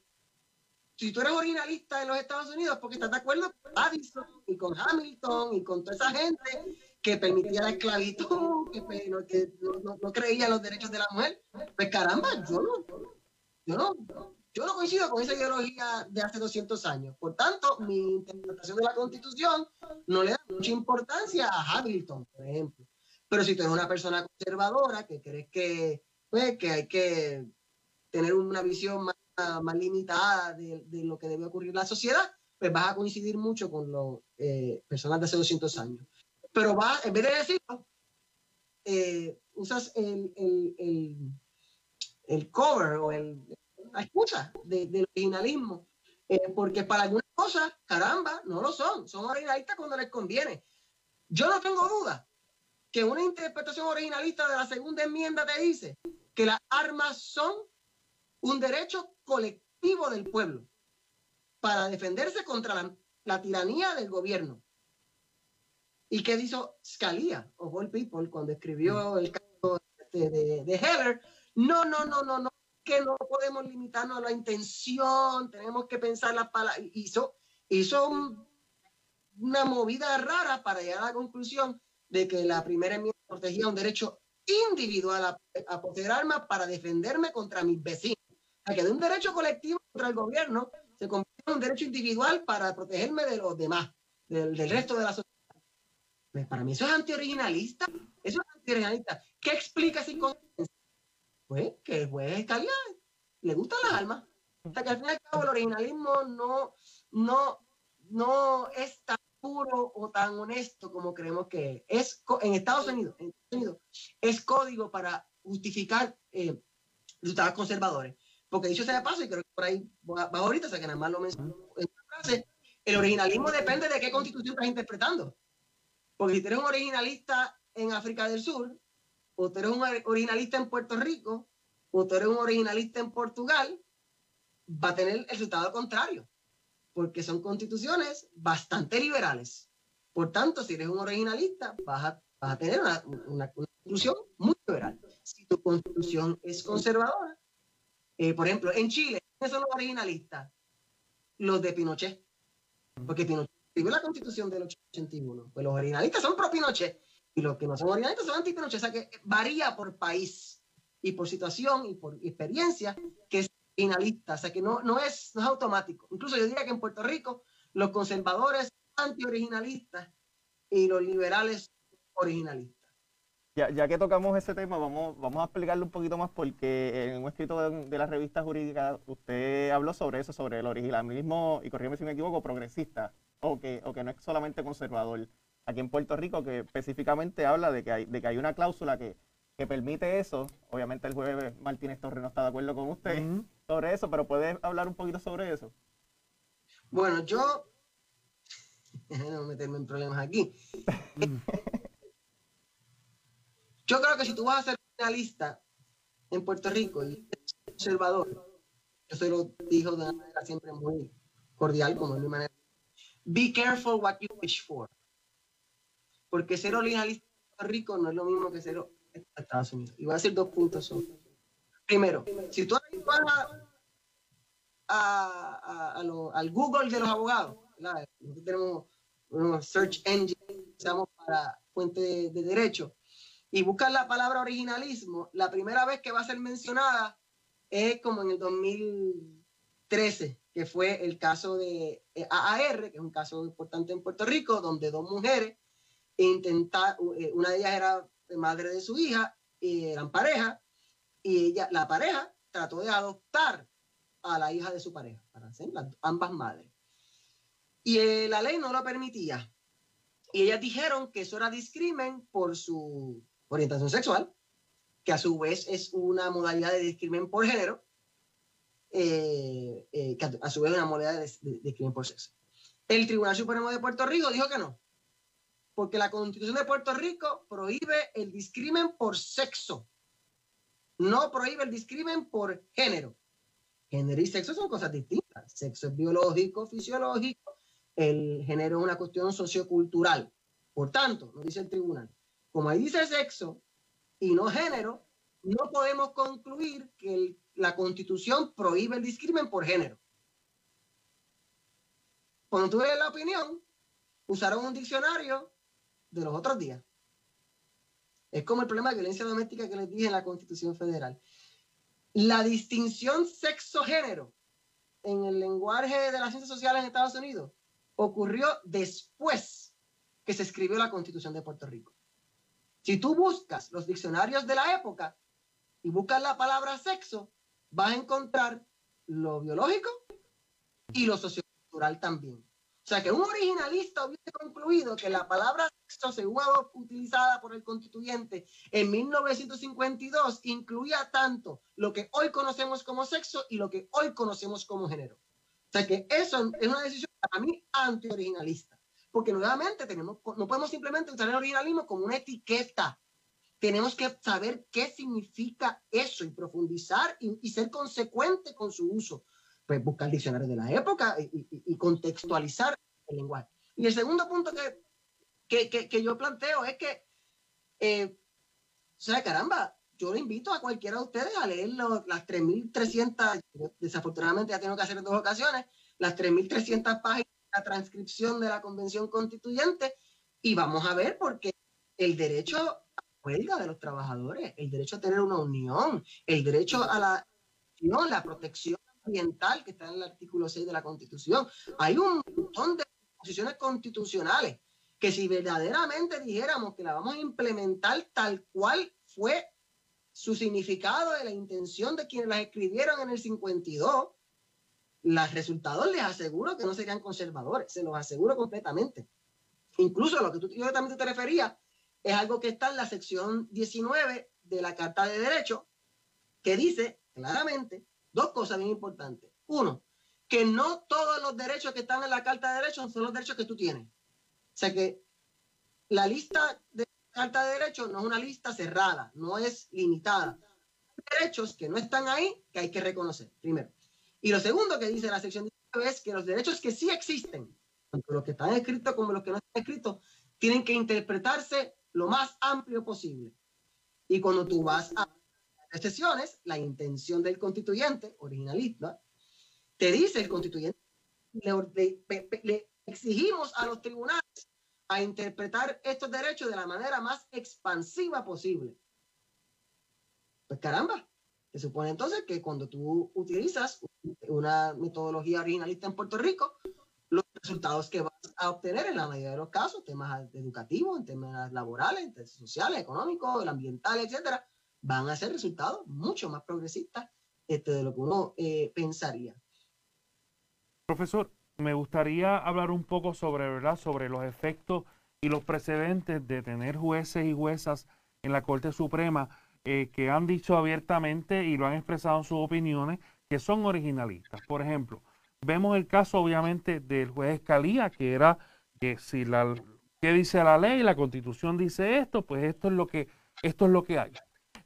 Speaker 3: si tú eres originalista en los Estados Unidos, porque estás de acuerdo con Addison y con Hamilton y con toda esa gente que permitía la esclavitud, que, no, no, creía en los derechos de la mujer, pues caramba, yo no, yo no, yo no coincido con esa ideología de hace 200 años. Por tanto, mi interpretación de la Constitución no le da mucha importancia a Hamilton, por ejemplo. Pero si tú eres una persona conservadora que crees que, pues, que hay que tener una visión más, más limitada de, de, lo que debe ocurrir en la sociedad, pues vas a coincidir mucho con las eh, personas de hace 200 años. Pero va, en vez de decirlo, eh, usas el, el, el, el cover o la excusa del originalismo. Eh, porque para algunas cosas, caramba, no lo son. Son originalistas cuando les conviene. Yo no tengo duda que una interpretación originalista de la segunda enmienda te dice que las armas son un derecho colectivo del pueblo para defenderse contra la, la tiranía del gobierno. ¿Y qué hizo Scalia, o All People, cuando escribió el caso de, de, de Heller? No, no, no, no, no que no podemos limitarnos a la intención, tenemos que pensar las palabras. Hizo, hizo una movida rara para llegar a la conclusión de que la primera enmienda protegía un derecho individual a, a poseer armas para defenderme contra mis vecinos. Sea, que de un derecho colectivo contra el gobierno se convierte en un derecho individual para protegerme de los demás, del, del resto de la sociedad. Pues para mí eso es antioriginalista. Eso es antioriginalista. ¿Qué explica esa pues que el juez Scalia le gustan las almas. Sea que al fin y al cabo el originalismo no, no, no es tan puro o tan honesto como creemos que es. En Estados Unidos, en Estados Unidos es código para justificar eh, resultados conservadores. Porque dicho sea de paso, y creo que por ahí va, ahorita, o sea que nada más lo menciono en una frase, el originalismo depende de qué constitución estás interpretando. Porque si tú eres un originalista en África del Sur, o tú eres un originalista en Puerto Rico, o tú eres un originalista en Portugal, va a tener el resultado contrario, porque son constituciones bastante liberales. Por tanto, si eres un originalista, vas a, vas a tener una, una, constitución muy liberal. Si tu constitución es conservadora, eh, por ejemplo, en Chile, ¿quiénes son los originalistas? Los de Pinochet. Porque Pinochet escribió la constitución del 81. Pues los originalistas son pro Pinochet y los que no son orientales son antipinoche. O sea que varía por país y por situación y por experiencia que es finalista. O sea que no, no, es, no es automático. Incluso yo diría que en Puerto Rico los conservadores anti-originalistas y los liberales originalistas.
Speaker 1: Ya, ya, que tocamos ese tema, vamos, vamos a explicarlo un poquito más porque en un escrito de, de, la revista jurídica usted habló sobre eso, sobre el originalismo, y corrígeme si me equivoco, progresista, o que, o que no es solamente conservador aquí en Puerto Rico que específicamente habla de que hay, de que hay una cláusula que, que permite eso. Obviamente el jueves Martínez Torres no está de acuerdo con usted uh -huh. sobre eso, pero ¿puede hablar un poquito sobre eso?
Speaker 3: Bueno, yo... no meterme en problemas aquí. Yo creo que si tú vas a ser finalista en Puerto Rico y conservador, yo se lo dijo de una manera siempre muy cordial, como es mi manera. Be careful what you wish for. Porque ser originalista en Puerto Rico no es lo mismo que ser en Estados Unidos. Y voy a decir dos puntos. Primero, si tú vas a, al Google de los abogados, nosotros tenemos un search engine usamos para fuente de, de derecho, y buscas la palabra originalismo, la primera vez que va a ser mencionada es como en el 2013, que fue el caso de eh, AAR, que es un caso importante en Puerto Rico, donde dos mujeres intentaron, eh, una de ellas era madre de su hija, y eran pareja, y ella, la pareja trató de adoptar a la hija de su pareja, para ambas madres. Y eh, la ley no lo permitía. Y ellas dijeron que eso era discrimen por su orientación sexual, que a su vez es una modalidad de discrimen por género, eh, eh, que a, su vez es una modalidad de, discrimen por sexo. El Tribunal Supremo de Puerto Rico dijo que no, porque la Constitución de Puerto Rico prohíbe el discrimen por sexo, no prohíbe el discrimen por género. Género y sexo son cosas distintas. Sexo es biológico, fisiológico, el género es una cuestión sociocultural. Por tanto, nos dice el tribunal, como ahí dice sexo y no género, no podemos concluir que la constitución prohíbe el discrimen por género. Cuando tú la opinión, usaron un diccionario de los otros días. Es como el problema de violencia doméstica que les dije en la Constitución Federal. La distinción sexo-género en el lenguaje de las ciencias sociales en Estados Unidos ocurrió después que se escribió la Constitución de Puerto Rico. Si tú buscas los diccionarios de la época y buscas la palabra sexo, vas a encontrar lo biológico y lo sociocultural también. O sea que un originalista hubiese concluido que la palabra sexo, según utilizada por el constituyente en 1952, incluía tanto lo que hoy conocemos como sexo y lo que hoy conocemos como género. O sea que eso es una decisión para mí anti-originalista porque nuevamente tenemos, no podemos simplemente usar el originalismo como una etiqueta. Tenemos que saber qué significa eso y profundizar y, ser consecuente con su uso. Pues buscar diccionarios de la época y, contextualizar el lenguaje. Y el segundo punto que, que, que, yo planteo es que, eh, o sea, caramba, yo le invito a cualquiera de ustedes a leer las 3.300, desafortunadamente ya tengo que hacer en dos ocasiones, las 3.300 páginas la transcripción de la convención constituyente y vamos a ver porque el derecho a huelga de los trabajadores, el derecho a tener una unión, el derecho a la, no, la protección ambiental que está en el artículo 6 de la constitución. Hay un montón de posiciones constitucionales que si verdaderamente dijéramos que la vamos a implementar tal cual fue su significado de la intención de quienes las escribieron en el 52, los resultados les aseguro que no serían conservadores, se los aseguro completamente. Incluso lo que tú yo también te refería es algo que está en la sección 19 de la Carta de Derecho, que dice claramente dos cosas bien importantes. Uno, que no todos los derechos que están en la Carta de Derechos son los derechos que tú tienes. O sea que la lista de Carta de Derechos no es una lista cerrada, no es limitada. Hay derechos que no están ahí que hay que reconocer, primero. Y lo segundo que dice la sección 19 es que los derechos que sí existen, tanto los que están escritos como los que no están escritos, tienen que interpretarse lo más amplio posible. Y cuando tú vas a las la intención del constituyente, originalista, te dice el constituyente, le, exigimos a los tribunales a interpretar estos derechos de la manera más expansiva posible. Pues caramba, se supone entonces que cuando tú utilizas una metodología originalista en Puerto Rico, los resultados que vas a obtener en la mayoría de los casos, temas educativos, en temas laborales, en temas sociales, económicos, ambientales, etcétera, van a ser resultados mucho más progresistas este, de lo que uno eh, pensaría.
Speaker 2: Profesor, me gustaría hablar un poco sobre, ¿verdad? sobre los efectos y los precedentes de tener jueces y juezas en la Corte Suprema eh, que han dicho abiertamente y lo han expresado en sus opiniones que son originalistas. Por ejemplo, vemos el caso obviamente del juez Escalía, que era que si la que dice la ley, la constitución dice esto, pues esto es lo que esto es lo que hay.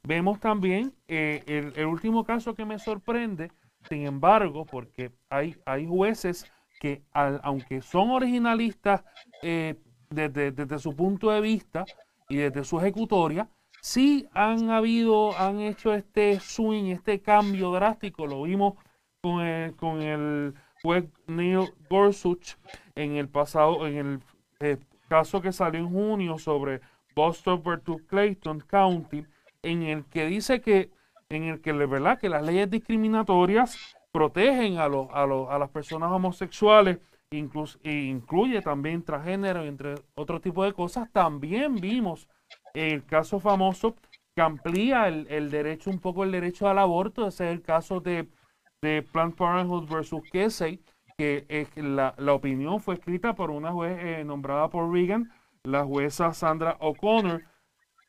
Speaker 2: Vemos también eh, el, último caso que me sorprende, sin embargo, porque hay, hay jueces que aunque son originalistas eh, desde, desde, su punto de vista y desde su ejecutoria, sí han habido, han hecho este swing, este cambio drástico, lo vimos con el, con el juez Neil Gorsuch en el pasado, en el eh, caso que salió en junio sobre Boston versus Clayton County, en el que dice que, en el que, ¿verdad? que las leyes discriminatorias protegen a, los, a, los, a las personas homosexuales, incluso, e incluye también transgénero, entre otro tipo de cosas. También vimos el caso famoso que amplía el, derecho, un poco el derecho al aborto, ese es el caso de, de Planned Parenthood versus Casey, que la, la, opinión fue escrita por una juez eh, nombrada por Reagan, la jueza Sandra O'Connor.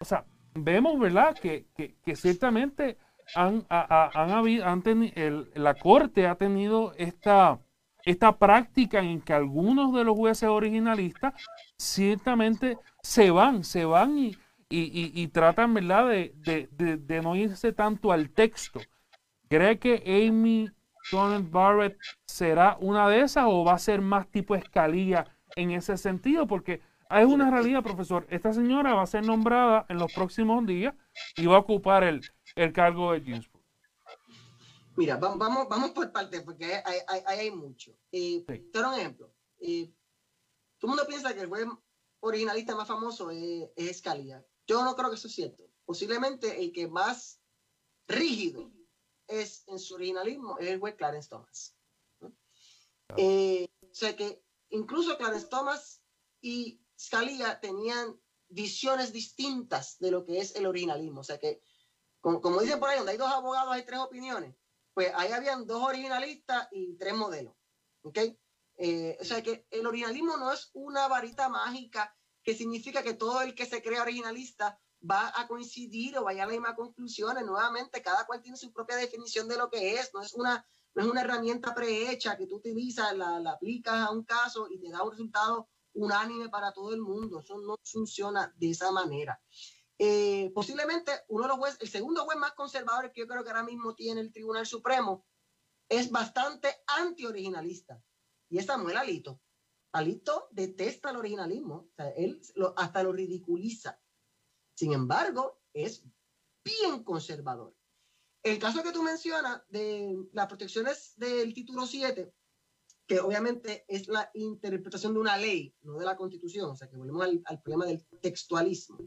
Speaker 2: O sea, vemos, ¿verdad?, que, que, ciertamente han, han habido, han el, la Corte ha tenido esta, esta práctica en que algunos de los jueces originalistas ciertamente se van, se van y, y, y, tratan, ¿verdad?, de, de, de, no irse tanto al texto. ¿Cree que Amy Conant Barrett será una de esas o va a ser más tipo escalilla en ese sentido? Porque es una realidad, profesor. Esta señora va a ser nombrada en los próximos días y va a ocupar el, el cargo de Ginsburg.
Speaker 3: Mira, vamos, vamos por partes porque hay, hay, hay mucho. Eh, Te un ejemplo. Eh, todo el mundo piensa que el juez originalista más famoso es, es Scalia. Yo no creo que eso es cierto. Posiblemente el que más rígido es en su originalismo es el juez Clarence Thomas. Eh, o sea que incluso Clarence Thomas y Scalia tenían visiones distintas de lo que es el originalismo. O sea que, como, como dicen por ahí, donde hay dos abogados hay tres opiniones. Pues ahí habían dos originalistas y tres modelos. ¿Ok? Eh, o sea que el originalismo no es una varita mágica que significa que todo el que se crea originalista va a coincidir o vaya a las mismas conclusiones. Nuevamente, cada cual tiene su propia definición de lo que es. No es una, no es una herramienta prehecha que tú utilizas, la, la aplicas a un caso y te da un resultado unánime para todo el mundo. Eso no funciona de esa manera. Eh, posiblemente uno de los jueces, el segundo juez más conservador que yo creo que ahora mismo tiene el Tribunal Supremo, es bastante anti-originalista. Y es Samuel Alito. Alito detesta el originalismo, él hasta lo ridiculiza. Sin embargo, es bien conservador. El caso que tú mencionas de las protecciones del título 7, que obviamente es la interpretación de una ley, no de la constitución, o sea que volvemos al, problema del textualismo.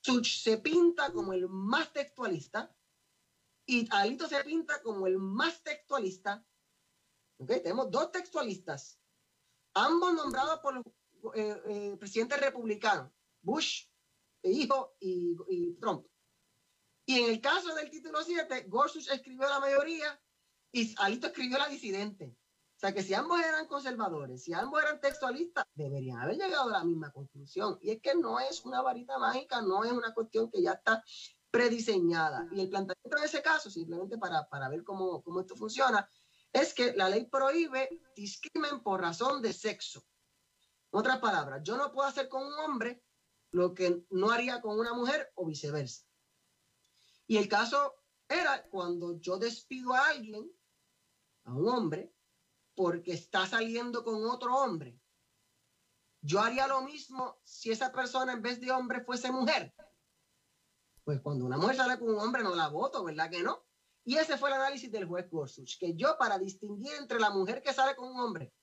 Speaker 3: Such se pinta como el más textualista y Alito se pinta como el más textualista. ¿Okay? Tenemos dos textualistas ambos nombrados por eh, eh, presidentes republicanos, Bush, hijo, y, y, Trump. Y en el caso del título 7, Gorsuch escribió la mayoría y Alito escribió la disidente. O sea que si ambos eran conservadores, si ambos eran textualistas, deberían haber llegado a la misma conclusión. Y es que no es una varita mágica, no es una cuestión que ya está prediseñada. Y el planteamiento de ese caso, simplemente para, para ver cómo, cómo esto funciona, es que la ley prohíbe discrimen por razón de sexo. En otras palabras, yo no puedo hacer con un hombre lo que no haría con una mujer o viceversa. Y el caso era cuando yo despido a alguien, a un hombre, porque está saliendo con otro hombre. Yo haría lo mismo si esa persona en vez de hombre fuese mujer. Pues cuando una mujer sale con un hombre no la voto, ¿verdad que no? Y ese fue el análisis del juez Gorsuch, que yo para distinguir entre la mujer que sale con un hombre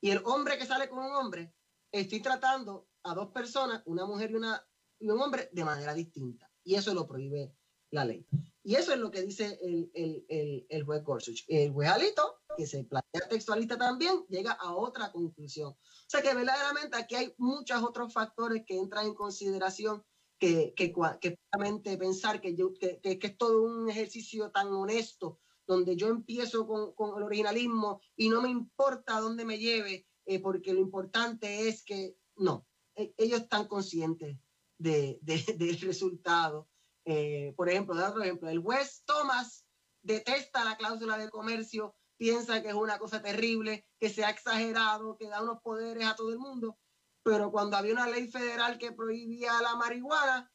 Speaker 3: y el hombre que sale con un hombre, estoy tratando a dos personas, una mujer y, un hombre, de manera distinta. Y eso lo prohíbe la ley. Y eso es lo que dice el, el, el, el juez Gorsuch. El juez Alito, que se plantea textualista también, llega a otra conclusión. O sea que verdaderamente aquí hay muchos otros factores que entran en consideración que, que, que pensar que, yo, que, que, es todo un ejercicio tan honesto, donde yo empiezo con, con el originalismo y no me importa dónde me lleve, eh, porque lo importante es que no, e, ellos están conscientes de, de, del resultado. Eh, por ejemplo, de otro ejemplo, el juez Thomas detesta la cláusula de comercio, piensa que es una cosa terrible, que se ha exagerado, que da unos poderes a todo el mundo, pero cuando había una ley federal que prohibía la marihuana,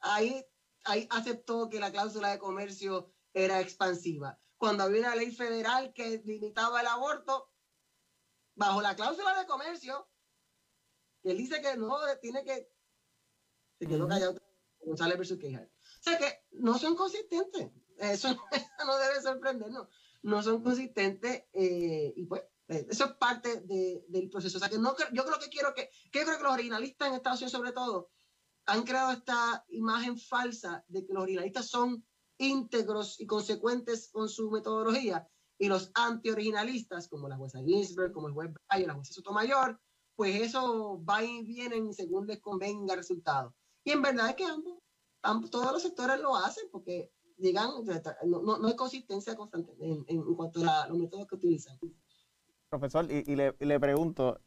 Speaker 3: ahí, ahí aceptó que la cláusula de comercio era expansiva. Cuando había una ley federal que limitaba el aborto, bajo la cláusula de comercio, él dice que no, tiene que... Se quedó callado González versus Quejar. O sea que no son consistentes. Eso, no debe sorprendernos. No son consistentes eh, y pues eso es parte de, del proceso. O sea que no, yo creo que quiero que, que yo creo que los originalistas en Estados Unidos sobre todo han creado esta imagen falsa de que los originalistas son íntegros y consecuentes con su metodología y los anti-originalistas, como la jueza Ginsburg, como el juez Breyer, la jueza Sotomayor, pues eso va y vienen según les convenga el resultado. Y en verdad es que ambos, todos los sectores lo hacen porque digan, no, no, hay consistencia constante en, en cuanto a los métodos que utilizan.
Speaker 1: Profesor, y, y, le, le, pregunto,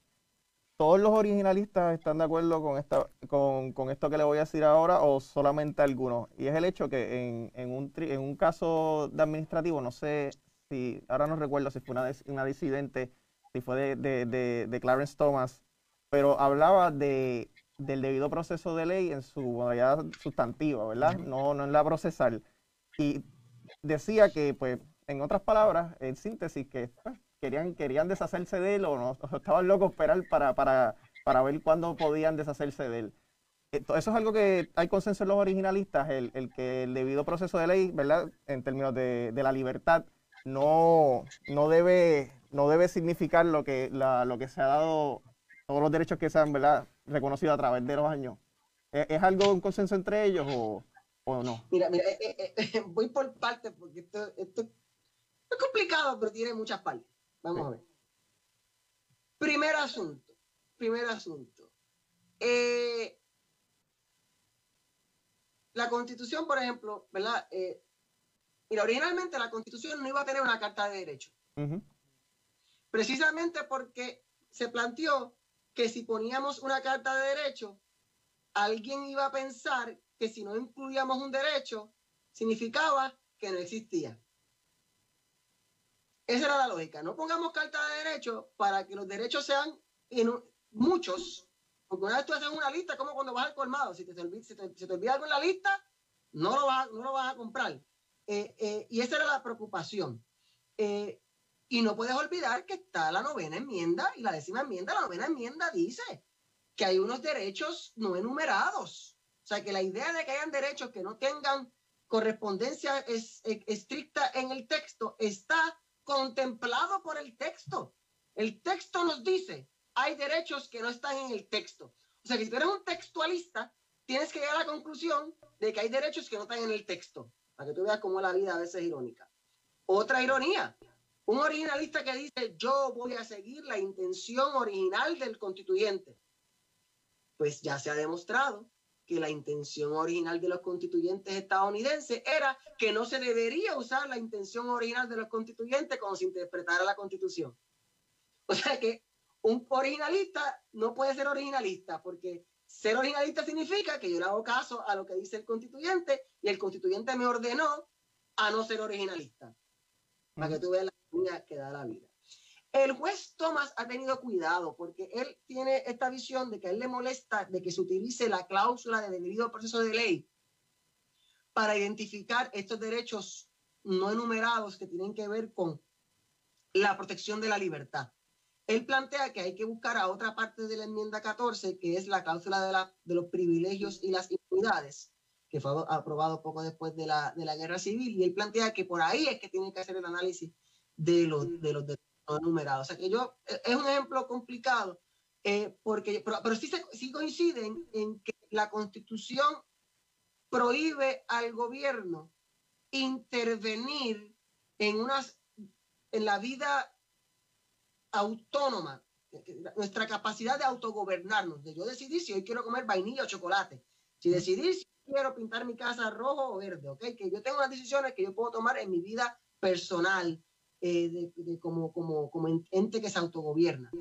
Speaker 1: ¿todos los originalistas están de acuerdo con, esta, con, con, esto que le voy a decir ahora o solamente algunos? Y es el hecho que en, en, un, en un caso de administrativo, no sé si, ahora no recuerdo si fue una, una disidente, si fue de, de, de Clarence Thomas, pero hablaba de del debido proceso de ley en su modalidad sustantiva, ¿verdad? No, no en la procesal. Y decía que, pues, en otras palabras, en síntesis, que pues, querían, querían deshacerse de él o, no, estaban locos esperar para, para, para ver cuándo podían deshacerse de él. Eso es algo que hay consenso en los originalistas, el, el que el debido proceso de ley, ¿verdad? En términos de, de la libertad, no, no, debe, no debe significar lo que, la, lo que se ha dado, todos los derechos que se han, ¿verdad? reconocido a través de los años. ¿Es, algo un consenso entre ellos o, o no?
Speaker 3: Mira, mira, eh, eh, eh, voy por partes porque esto, esto, es complicado, pero tiene muchas partes. Vamos a ver. Primer asunto, primer asunto. la constitución, por ejemplo, ¿verdad? mira, originalmente la constitución no iba a tener una carta de derechos. Precisamente porque se planteó que si poníamos una carta de derecho, alguien iba a pensar que si no incluíamos un derecho, significaba que no existía. Esa era la lógica. No pongamos carta de derecho para que los derechos sean muchos. Porque una vez tú haces una lista, como cuando vas al colmado. Si te, te, olvida algo en la lista, no lo vas, no lo vas a comprar. Eh, eh, y esa era la preocupación. Eh, y no puedes olvidar que está la novena enmienda y la décima enmienda. La novena enmienda dice que hay unos derechos no enumerados. O sea, que la idea de que hayan derechos que no tengan correspondencia es, estricta en el texto está contemplado por el texto. El texto nos dice, hay derechos que no están en el texto. O sea, si tú eres un textualista, tienes que llegar a la conclusión de que hay derechos que no están en el texto, para que tú veas cómo la vida a veces es irónica. Otra ironía, un originalista que dice, yo voy a seguir la intención original del constituyente. Pues ya se ha demostrado que la intención original de los constituyentes estadounidenses era que no se debería usar la intención original de los constituyentes cuando se interpretara la constitución. O sea que un originalista no puede ser originalista porque ser originalista significa que yo le hago caso a lo que dice el constituyente y el constituyente me ordenó a no ser originalista. Para que tú veas la que da la vida. El juez Thomas ha tenido cuidado porque él tiene esta visión de que a él le molesta de que se utilice la cláusula de debido proceso de ley para identificar estos derechos no enumerados que tienen que ver con la protección de la libertad. Él plantea que hay que buscar a otra parte de la enmienda 14, que es la cláusula de, los privilegios y las impunidades, que fue aprobado poco después de la, guerra civil, y él plantea que por ahí es que tiene que hacer el análisis de los derechos numerados. O sea que yo, e, es un ejemplo complicado, eh, porque, pero, pero sí, se, sí coinciden en que la constitución prohíbe al gobierno intervenir en, unas, en la vida autónoma, nuestra capacidad de autogobernarnos, de yo decidir si hoy quiero comer vainilla o chocolate, si decidir si quiero pintar mi casa rojo o verde, ¿ok? Que yo tengo unas decisiones que yo puedo tomar en mi vida personal, eh, de, como, como, como ente que se autogobierna.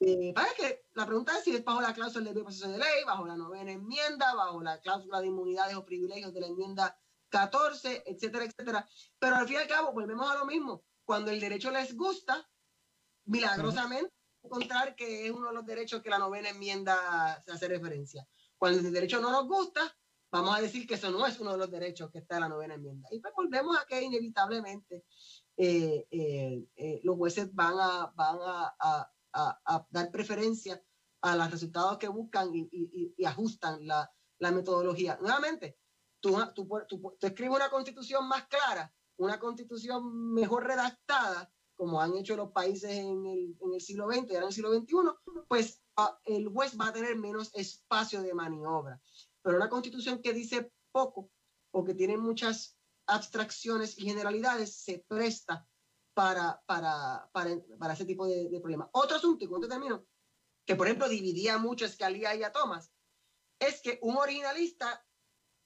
Speaker 3: Eh, para que la pregunta es si es bajo la cláusula de proceso de ley, bajo la novena enmienda, bajo la cláusula de inmunidades o privilegios de la enmienda 14, etcétera, etcétera. Pero al fin y al cabo, volvemos a lo mismo. Cuando el derecho les gusta, milagrosamente encontrar que es uno de los derechos que la novena enmienda se hace referencia. Cuando el derecho no nos gusta, vamos a decir que eso no es uno de los derechos que está en la novena enmienda. Y pues volvemos a que inevitablemente eh, eh, eh, los jueces van, a, van a, a, dar preferencia a los resultados que buscan y, y, ajustan la, la, metodología. Nuevamente, tú, tú, tú, escribes una constitución más clara, una constitución mejor redactada, como han hecho los países en el, en el siglo XX y ahora en el siglo XXI, pues ah, el juez va a tener menos espacio de maniobra. Pero una constitución que dice poco o que tiene muchas abstracciones y generalidades se presta para, para, para, para ese tipo de, problemas. Otro asunto, y cuando termino, que por ejemplo dividía mucho a Scalia y a Thomas, es que un originalista,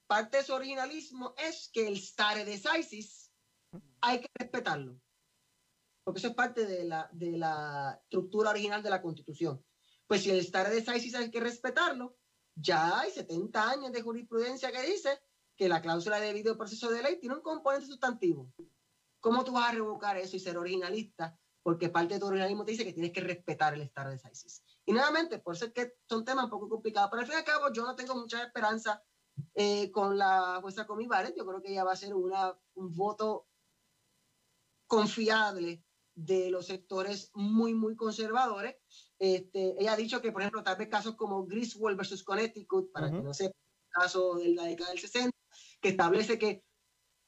Speaker 3: parte de su originalismo es que el stare decisis hay que respetarlo, porque eso es parte de la, de la estructura original de la Constitución. Pues si el stare decisis hay que respetarlo, ya hay 70 años de jurisprudencia que dice que la cláusula de debido proceso de ley tiene un componente sustantivo. ¿Cómo tú vas a revocar eso y ser originalista? Porque parte de tu originalismo te dice que tienes que respetar el estado de decisis. Y nuevamente, por ser que son temas un poco complicados, pero al fin y al cabo yo no tengo mucha esperanza eh, con la jueza Comi Barrett. Yo creo que ella va a ser una, un voto confiable de los sectores muy, muy conservadores. Este, ella ha dicho que, por ejemplo, tal vez casos como Griswold versus Connecticut, para que no sepa, caso de la década del 60, que establece que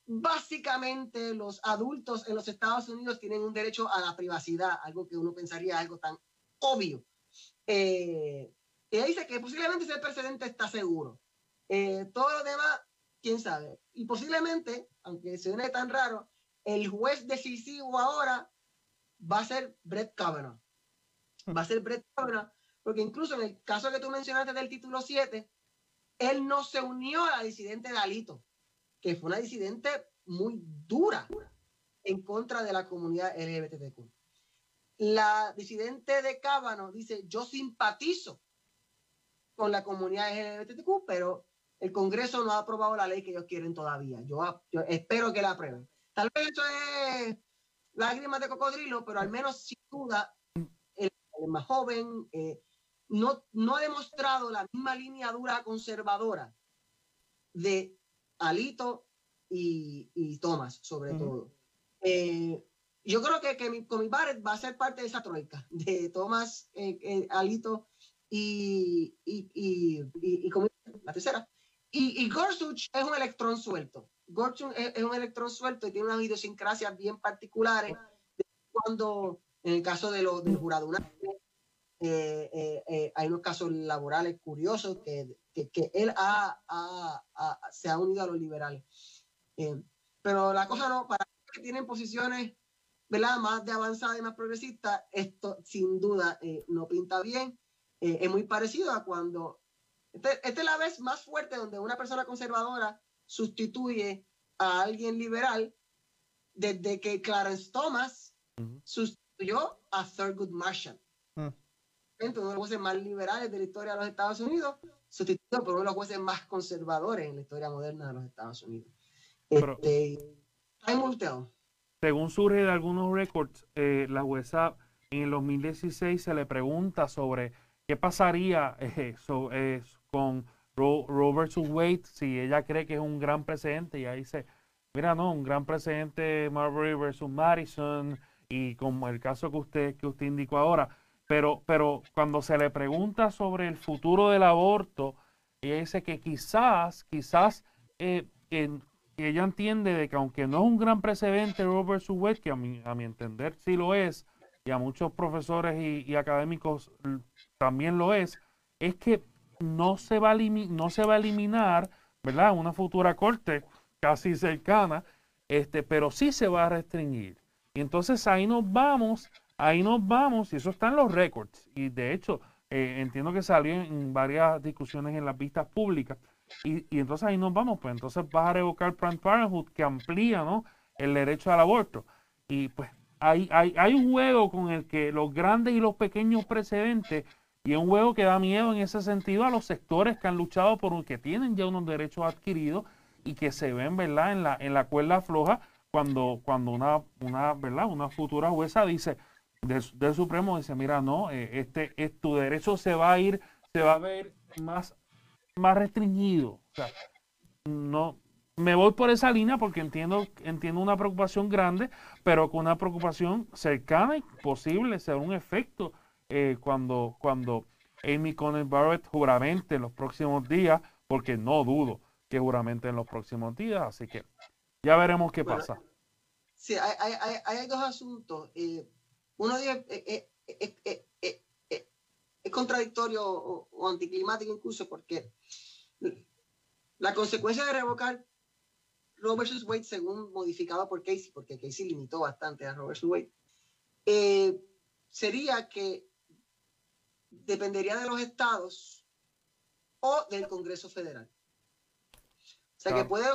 Speaker 3: básicamente los adultos en los Estados Unidos tienen un derecho a la privacidad, algo que uno pensaría algo tan obvio. Eh, ella dice que posiblemente ese precedente está seguro. Eh, todo lo demás, quién sabe. Y posiblemente, aunque suene tan raro, el juez decisivo ahora va a ser Brett Kavanaugh. Va a ser Brett Kavanaugh, porque incluso en el caso que tú mencionaste del título 7, él no se unió a la disidente Galito, que fue una disidente muy dura en contra de la comunidad LGBTQ. La disidente de Cábano dice, yo simpatizo con la comunidad LGBTQ, pero el Congreso no ha aprobado la ley que ellos quieren todavía. Yo, espero que la aprueben. Tal vez eso es lágrimas de cocodrilo, pero al menos sin duda el, más joven eh, no, no ha demostrado la misma línea dura conservadora de Alito y, y Thomas, sobre todo. Eh, yo creo que, que mi, con mi Barrett va a ser parte de esa troika, de Thomas, eh, eh, Alito y, y, y, y, la tercera. Y, y Gorsuch es un electrón suelto. Gorsuch es, un electrón suelto y tiene unas idiosincrasias bien particulares. Cuando, en el caso de lo, del jurado eh, eh, eh, hay unos casos laborales curiosos que, que, que él ha, ha, se ha unido a los liberales. pero la cosa no, para que tienen posiciones ¿verdad? más de avanzada y más progresista, esto sin duda no pinta bien. es muy parecido a cuando, esta este es la vez más fuerte donde una persona conservadora sustituye a alguien liberal desde que Clarence Thomas sustituyó a Thurgood Marshall. Mm uno de los jueces más liberales de la historia de los Estados Unidos, sustituido por uno de los jueces más conservadores en la historia moderna de los Estados Unidos. Este,
Speaker 2: según surge de algunos récords, eh, la jueza en el 2016 se le pregunta sobre qué pasaría eh, eh, con Robert Wade si ella cree que es un gran precedente y ahí dice, mira, no, un gran precedente Marbury versus Madison y como el caso que usted, que usted indicó ahora, pero, pero cuando se le pregunta sobre el futuro del aborto, ella dice que quizás, quizás eh, ella entiende de que aunque no es un gran precedente Robert Wade, que a mi, a mi entender sí lo es, y a muchos profesores y, académicos también lo es, es que no se va a, no se va a eliminar, ¿verdad? Una futura corte casi cercana, este, pero sí se va a restringir. Y entonces ahí nos vamos Ahí nos vamos, y eso está en los récords. Y de hecho, eh, entiendo que salió en varias discusiones en las vistas públicas. Y, entonces ahí nos vamos, pues entonces vas a revocar Planned Parenthood que amplía ¿no? el derecho al aborto. Y pues hay, hay, hay un juego con el que los grandes y los pequeños precedentes, y es un juego que da miedo en ese sentido a los sectores que han luchado por que tienen ya unos derechos adquiridos y que se ven, ¿verdad?, en la, en la cuerda floja cuando, cuando una, una, ¿verdad? una futura jueza dice, del, Supremo dice, mira, no, eh, este, es, tu derecho se va a ir, se va a ver más, más restringido. O sea, no, me voy por esa línea porque entiendo, entiendo una preocupación grande, pero con una preocupación cercana y posible ser un efecto eh, cuando, cuando Amy Coney Barrett juramente en los próximos días, porque no dudo que juramente en los próximos días, así que ya veremos qué pasa.
Speaker 3: Sí, hay, hay, hay, dos asuntos. Eh, uno de eh, eh, es contradictorio o, anticlimático incluso porque la consecuencia de revocar Roe vs. Wade, según modificado por Casey, porque Casey limitó bastante a Roe vs. Wade, sería que dependería de los estados o del Congreso Federal. O sea, que puede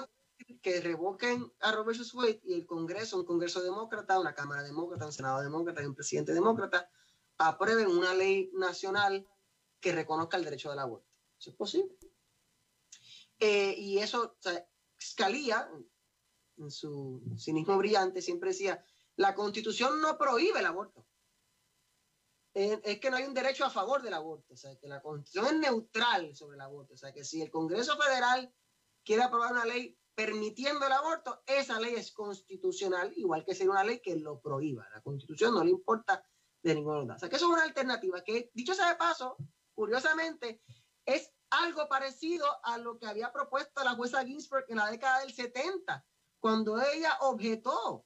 Speaker 3: que revoquen a Robert Wade y el Congreso, un Congreso demócrata, una Cámara demócrata, un Senado demócrata y un presidente demócrata aprueben una ley nacional que reconozca el derecho del aborto. Eso es posible. Eh, y eso, Scalia, en su cinismo brillante, siempre decía, la constitución no prohíbe el aborto es que no hay un derecho a favor del aborto, o sea, que la constitución es neutral sobre el aborto, o sea, que si el Congreso Federal quiere aprobar una ley permitiendo el aborto, esa ley es constitucional, igual que si una ley que lo prohíba. La constitución no le importa de ninguna manera. O sea, que eso es una alternativa que, dicho sea de paso, curiosamente, es algo parecido a lo que había propuesto la jueza Ginsburg en la década del 70, cuando ella objetó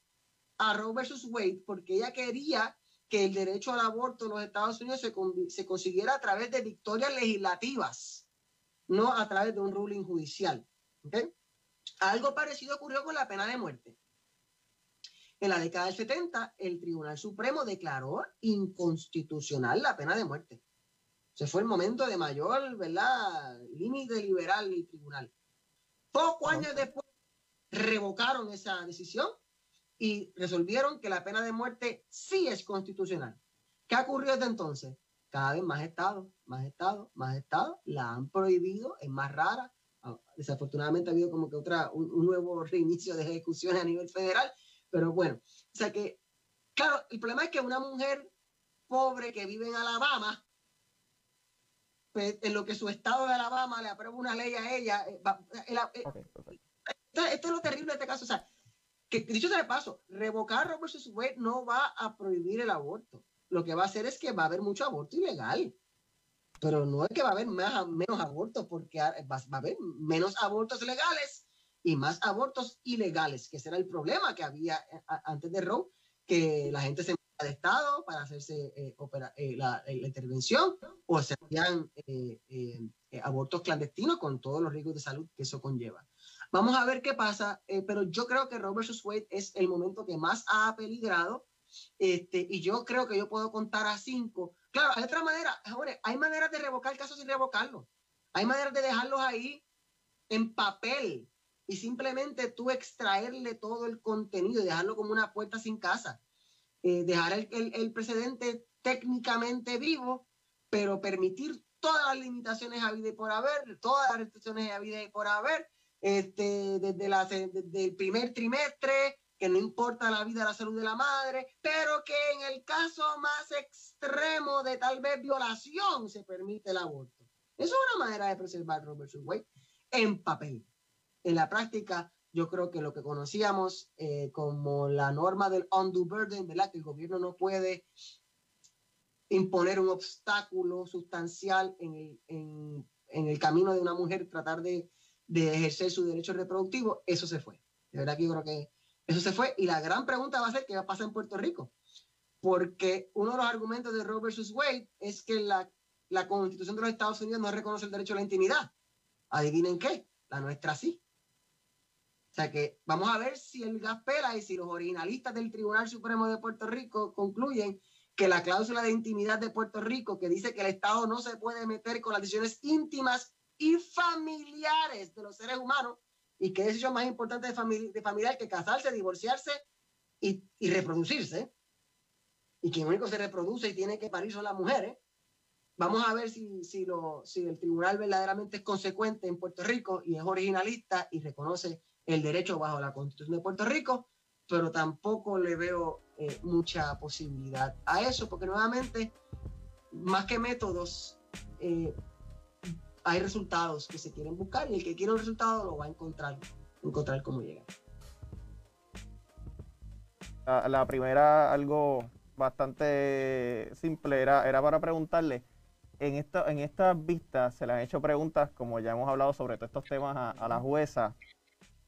Speaker 3: a Roe versus Wade porque ella quería que el derecho al aborto en los Estados Unidos se, se consiguiera a través de victorias legislativas, no a través de un ruling judicial. Algo parecido ocurrió con la pena de muerte. En la década del 70, el Tribunal Supremo declaró inconstitucional la pena de muerte. Se fue el momento de mayor, ¿verdad?, límite liberal del tribunal. Pocos años después, revocaron esa decisión y resolvieron que la pena de muerte sí es constitucional. ¿Qué ha ocurrido desde entonces? Cada vez más estados, más estados, más estados la han prohibido, es más rara. Desafortunadamente ha habido como que otra, un, nuevo reinicio de ejecuciones a nivel federal, pero bueno, o sea que, claro, el problema es que una mujer pobre que vive en Alabama, pues, en lo que su estado de Alabama le aprueba una ley a ella, eh, eh, eh, esto, es lo terrible de este caso, o sea, que dicho sea de paso, revocar Roe vs. Wade no va a prohibir el aborto. Lo que va a hacer es que va a haber mucho aborto ilegal. Pero no es que va a haber más, menos abortos, porque va, a haber menos abortos legales y más abortos ilegales, que ese era el problema que había eh, antes de Roe, que la gente se de Estado para hacerse eh, eh, la, intervención o se hacían abortos clandestinos con todos los riesgos de salud que eso conlleva. Vamos a ver qué pasa, eh, pero yo creo que Roe vs. Wade es el momento que más ha peligrado. Este, y yo creo que yo puedo contar a cinco. Claro, hay otra manera, hay maneras de revocar casos sin revocarlo. Hay maneras de dejarlos ahí en papel y simplemente tú extraerle todo el contenido y dejarlo como una puerta sin casa. Eh, dejar el, el, el, precedente técnicamente vivo, pero permitir todas las limitaciones a vida y por haber, todas las restricciones a vida y por haber, este, desde, la, desde el primer trimestre, que no importa la vida, la salud de la madre, pero que en el caso más extremo de tal vez violación se permite el aborto. Eso es una manera de preservar Robert Wade en papel. En la práctica, yo creo que lo que conocíamos eh, como la norma del undue burden, ¿verdad? Que el gobierno no puede imponer un obstáculo sustancial en el, camino de una mujer, tratar de de ejercer su derecho reproductivo, eso se fue. De verdad que yo creo que eso se fue. Y la gran pregunta va a ser qué va a pasar en Puerto Rico. Porque uno de los argumentos de Roe versus Wade es que la, la constitución de los Estados Unidos no reconoce el derecho a la intimidad. Adivinen qué, la nuestra sí. O sea que vamos a ver si el gas pela y si los originalistas del Tribunal Supremo de Puerto Rico concluyen que la cláusula de intimidad de Puerto Rico, que dice que el Estado no se puede meter con las decisiones íntimas y familiares de los seres humanos y es decisión más importante de, de familiar que casarse, divorciarse y, y, reproducirse. Y quien único se reproduce y tiene que parir son las mujeres. Vamos a ver si, si, lo, si el tribunal verdaderamente es consecuente en Puerto Rico y es originalista y reconoce el derecho bajo la constitución de Puerto Rico, pero tampoco le veo eh, mucha posibilidad a eso, porque nuevamente, más que métodos, eh, hay resultados que se quieren buscar y el que quiere un resultado lo va a encontrar, encontrar cómo llegar.
Speaker 1: La, la primera, algo bastante simple, era, era para preguntarle, en, esta, en estas vistas se le han hecho preguntas, como ya hemos hablado sobre todos estos temas a, a la jueza,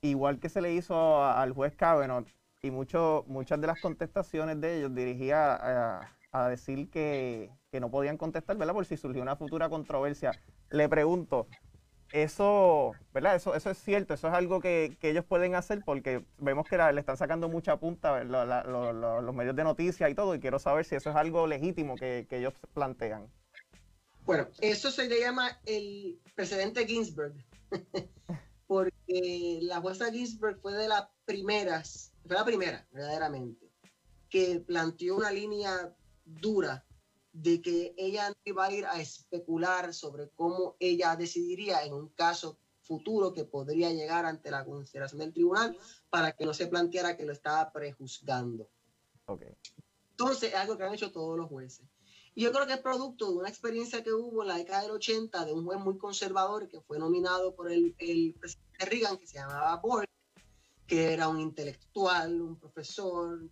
Speaker 1: igual que se le hizo a- al juez Kavanaugh, y mucho, muchas de las contestaciones de ellos dirigía a, a decir que, que no podían contestar, ¿verdad? Por si surgió una futura controversia. Le pregunto, eso, ¿verdad? Eso, eso es cierto, eso es algo que, que ellos pueden hacer porque vemos que le están sacando mucha punta los medios de noticias y todo, y quiero saber si eso es algo legítimo que, que ellos plantean.
Speaker 3: Bueno, eso se le llama el precedente Ginsburg, porque la jueza Ginsburg fue de las primeras, fue la primera, verdaderamente, que planteó una línea dura de que ella no iba a ir a especular sobre cómo ella decidiría en un caso futuro que podría llegar ante la consideración del tribunal para que no se planteara que lo estaba prejuzgando.
Speaker 1: Ok.
Speaker 3: Entonces, es algo que han hecho todos los jueces. Y yo creo que es producto de una experiencia que hubo en la década del 80 de un juez muy conservador que fue nominado por el, el presidente Reagan, que se llamaba Borg, que era un intelectual, un profesor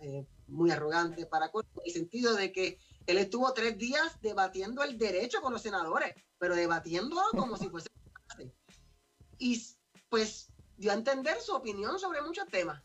Speaker 3: eh, muy arrogante para colmo, en el sentido de que él estuvo tres días debatiendo el derecho con los senadores, pero debatiéndolo como si fuese. Y pues dio a entender su opinión sobre muchos temas.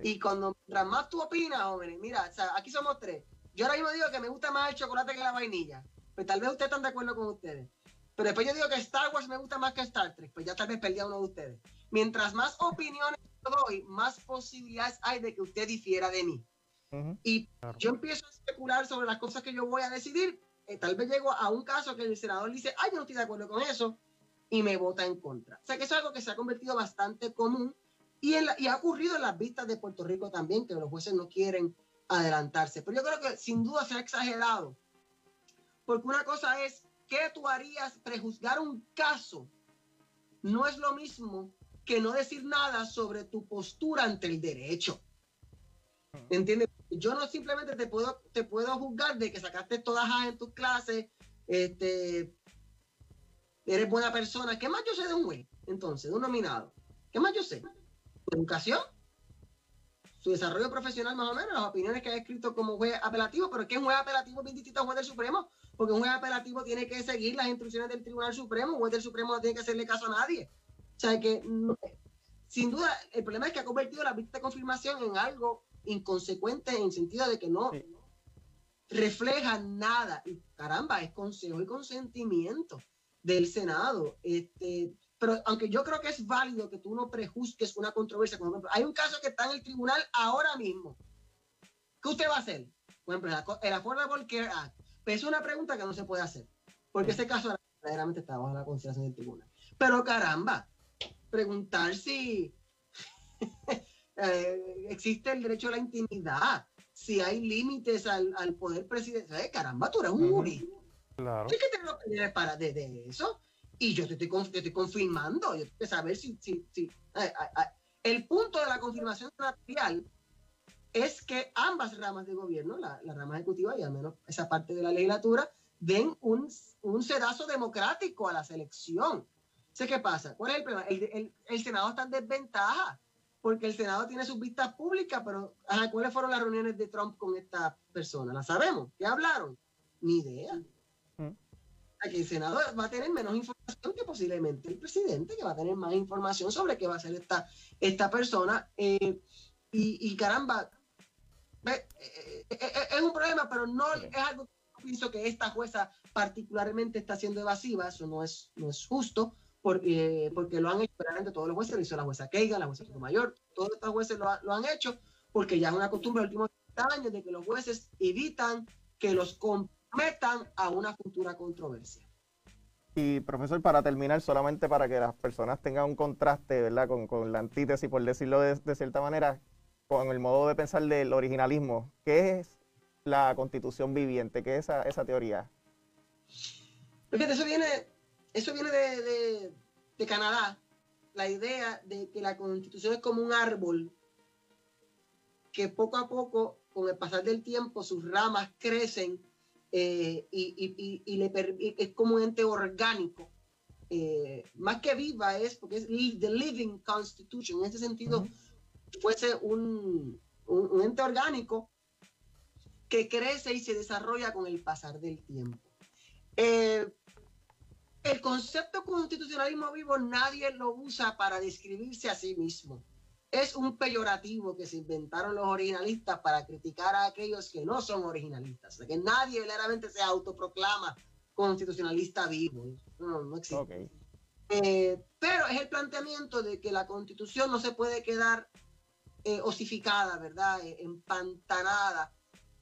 Speaker 3: Y cuando mientras más tú opinas, jóvenes, mira, aquí somos tres. Yo ahora mismo digo que me gusta más el chocolate que la vainilla. Pues tal vez ustedes están de acuerdo con ustedes. Pero después yo digo que Star Wars me gusta más que Star Trek. Pues ya tal vez perdí a uno de ustedes. Mientras más opiniones doy, más posibilidades hay de que usted difiera de mí.
Speaker 1: Ujú.
Speaker 3: Y
Speaker 2: Claro.
Speaker 3: yo empiezo a especular sobre las cosas que yo voy a decidir. eh, tal vez llego a un caso que el senador dice, ay, yo no estoy de acuerdo con eso, y me vota en contra. O sea que eso es algo que se ha convertido bastante común y, en la- y ha ocurrido en las vistas de Puerto Rico también, que los jueces no quieren adelantarse. Pero yo creo que sin duda se ha exagerado. Porque una cosa es, ¿qué tú harías prejuzgar un caso? No es lo mismo que no decir nada sobre tu postura ante el derecho. ¿Entiendes? Yo no simplemente te puedo, te puedo juzgar de que sacaste todas A en tus clases, este, eres buena persona. ¿Qué más yo sé de un juez? Entonces, de un nominado. ¿Qué más yo sé? Su educación, su desarrollo profesional más o menos, las opiniones que ha escrito como juez apelativo, pero es que un juez apelativo es bien distinto a un juez del Supremo, porque un juez apelativo tiene que seguir las instrucciones del Tribunal Supremo, un juez del Supremo no tiene que hacerle caso a nadie. O sea que, no- sin duda, el problema es que ha convertido la vista de confirmación en algo inconsecuente en el sentido de que no
Speaker 1: Sí.
Speaker 3: refleja nada. Y caramba, es consejo y consentimiento del Senado. Este, pero aunque yo creo que es válido que tú no prejuzgues una controversia, por ejemplo, hay un caso que está en el tribunal ahora mismo. ¿Qué usted va a hacer? Por ejemplo, el Affordable Care Act. Pues es una pregunta que no se puede hacer, porque ese caso verdaderamente está bajo la consideración del tribunal. Pero caramba, preguntar si eh, existe el derecho a la intimidad, si hay límites al, al poder presidencial. Eh, caramba, tú eres un jurista.
Speaker 2: Claro.
Speaker 3: Tienes que tener opiniones para de, de eso. Y yo te estoy, te estoy confirmando. Yo tengo que saber si. si, si el punto de la confirmación material es que ambas ramas de gobierno, la, la rama ejecutiva y al menos esa parte de la legislatura, den un, un sedazo democrático a la selección. ¿Sé qué pasa? ¿Cuál es el problema? El, el- el Senado está en desventaja porque el Senado tiene sus vistas públicas, pero ajá, ¿cuáles fueron las reuniones de Trump con esta persona? ¿La sabemos? ¿Qué hablaron? Ni idea.
Speaker 1: Mm.
Speaker 3: Que el Senado va a tener menos información que posiblemente el presidente, que va a tener más información sobre qué va a hacer esta, esta persona. eh, y, y caramba, eh, eh, es un problema, pero no es algo que pienso que esta jueza particularmente está siendo evasiva, eso no es, no es justo, porque, porque lo han hecho realmente todos los jueces, lo hizo la jueza Keiga, la jueza Mayor, todos estos jueces lo, ha- lo han hecho, porque ya es una costumbre de los últimos 30 años de que los jueces evitan que los comprometan a una futura controversia.
Speaker 1: Y profesor, para terminar, solamente para que las personas tengan un contraste, ¿verdad? Con, con la antítesis, por decirlo de, de cierta manera, con el modo de pensar del originalismo. ¿Qué es la constitución viviente? ¿Qué es esa, esa teoría?
Speaker 3: Fíjate, eso viene, eso viene de, de- de Canadá. La idea de que la constitución es como un árbol que poco a poco, con el pasar del tiempo, sus ramas crecen eh, y, y- y- y le es como un ente orgánico eh, más que viva es porque es the living constitution, en ese sentido fuese un, un, ente orgánico que crece y se desarrolla con el pasar del tiempo. Eh, el concepto constitucionalismo vivo nadie lo usa para describirse a sí mismo. Es un peyorativo que se inventaron los originalistas para criticar a aquellos que no son originalistas. O sea, que nadie verdaderamente se autoproclama constitucionalista vivo. No, no existe. Eh, pero es el planteamiento de que la constitución no se puede quedar eh, osificada, ¿verdad? Eh, empantanada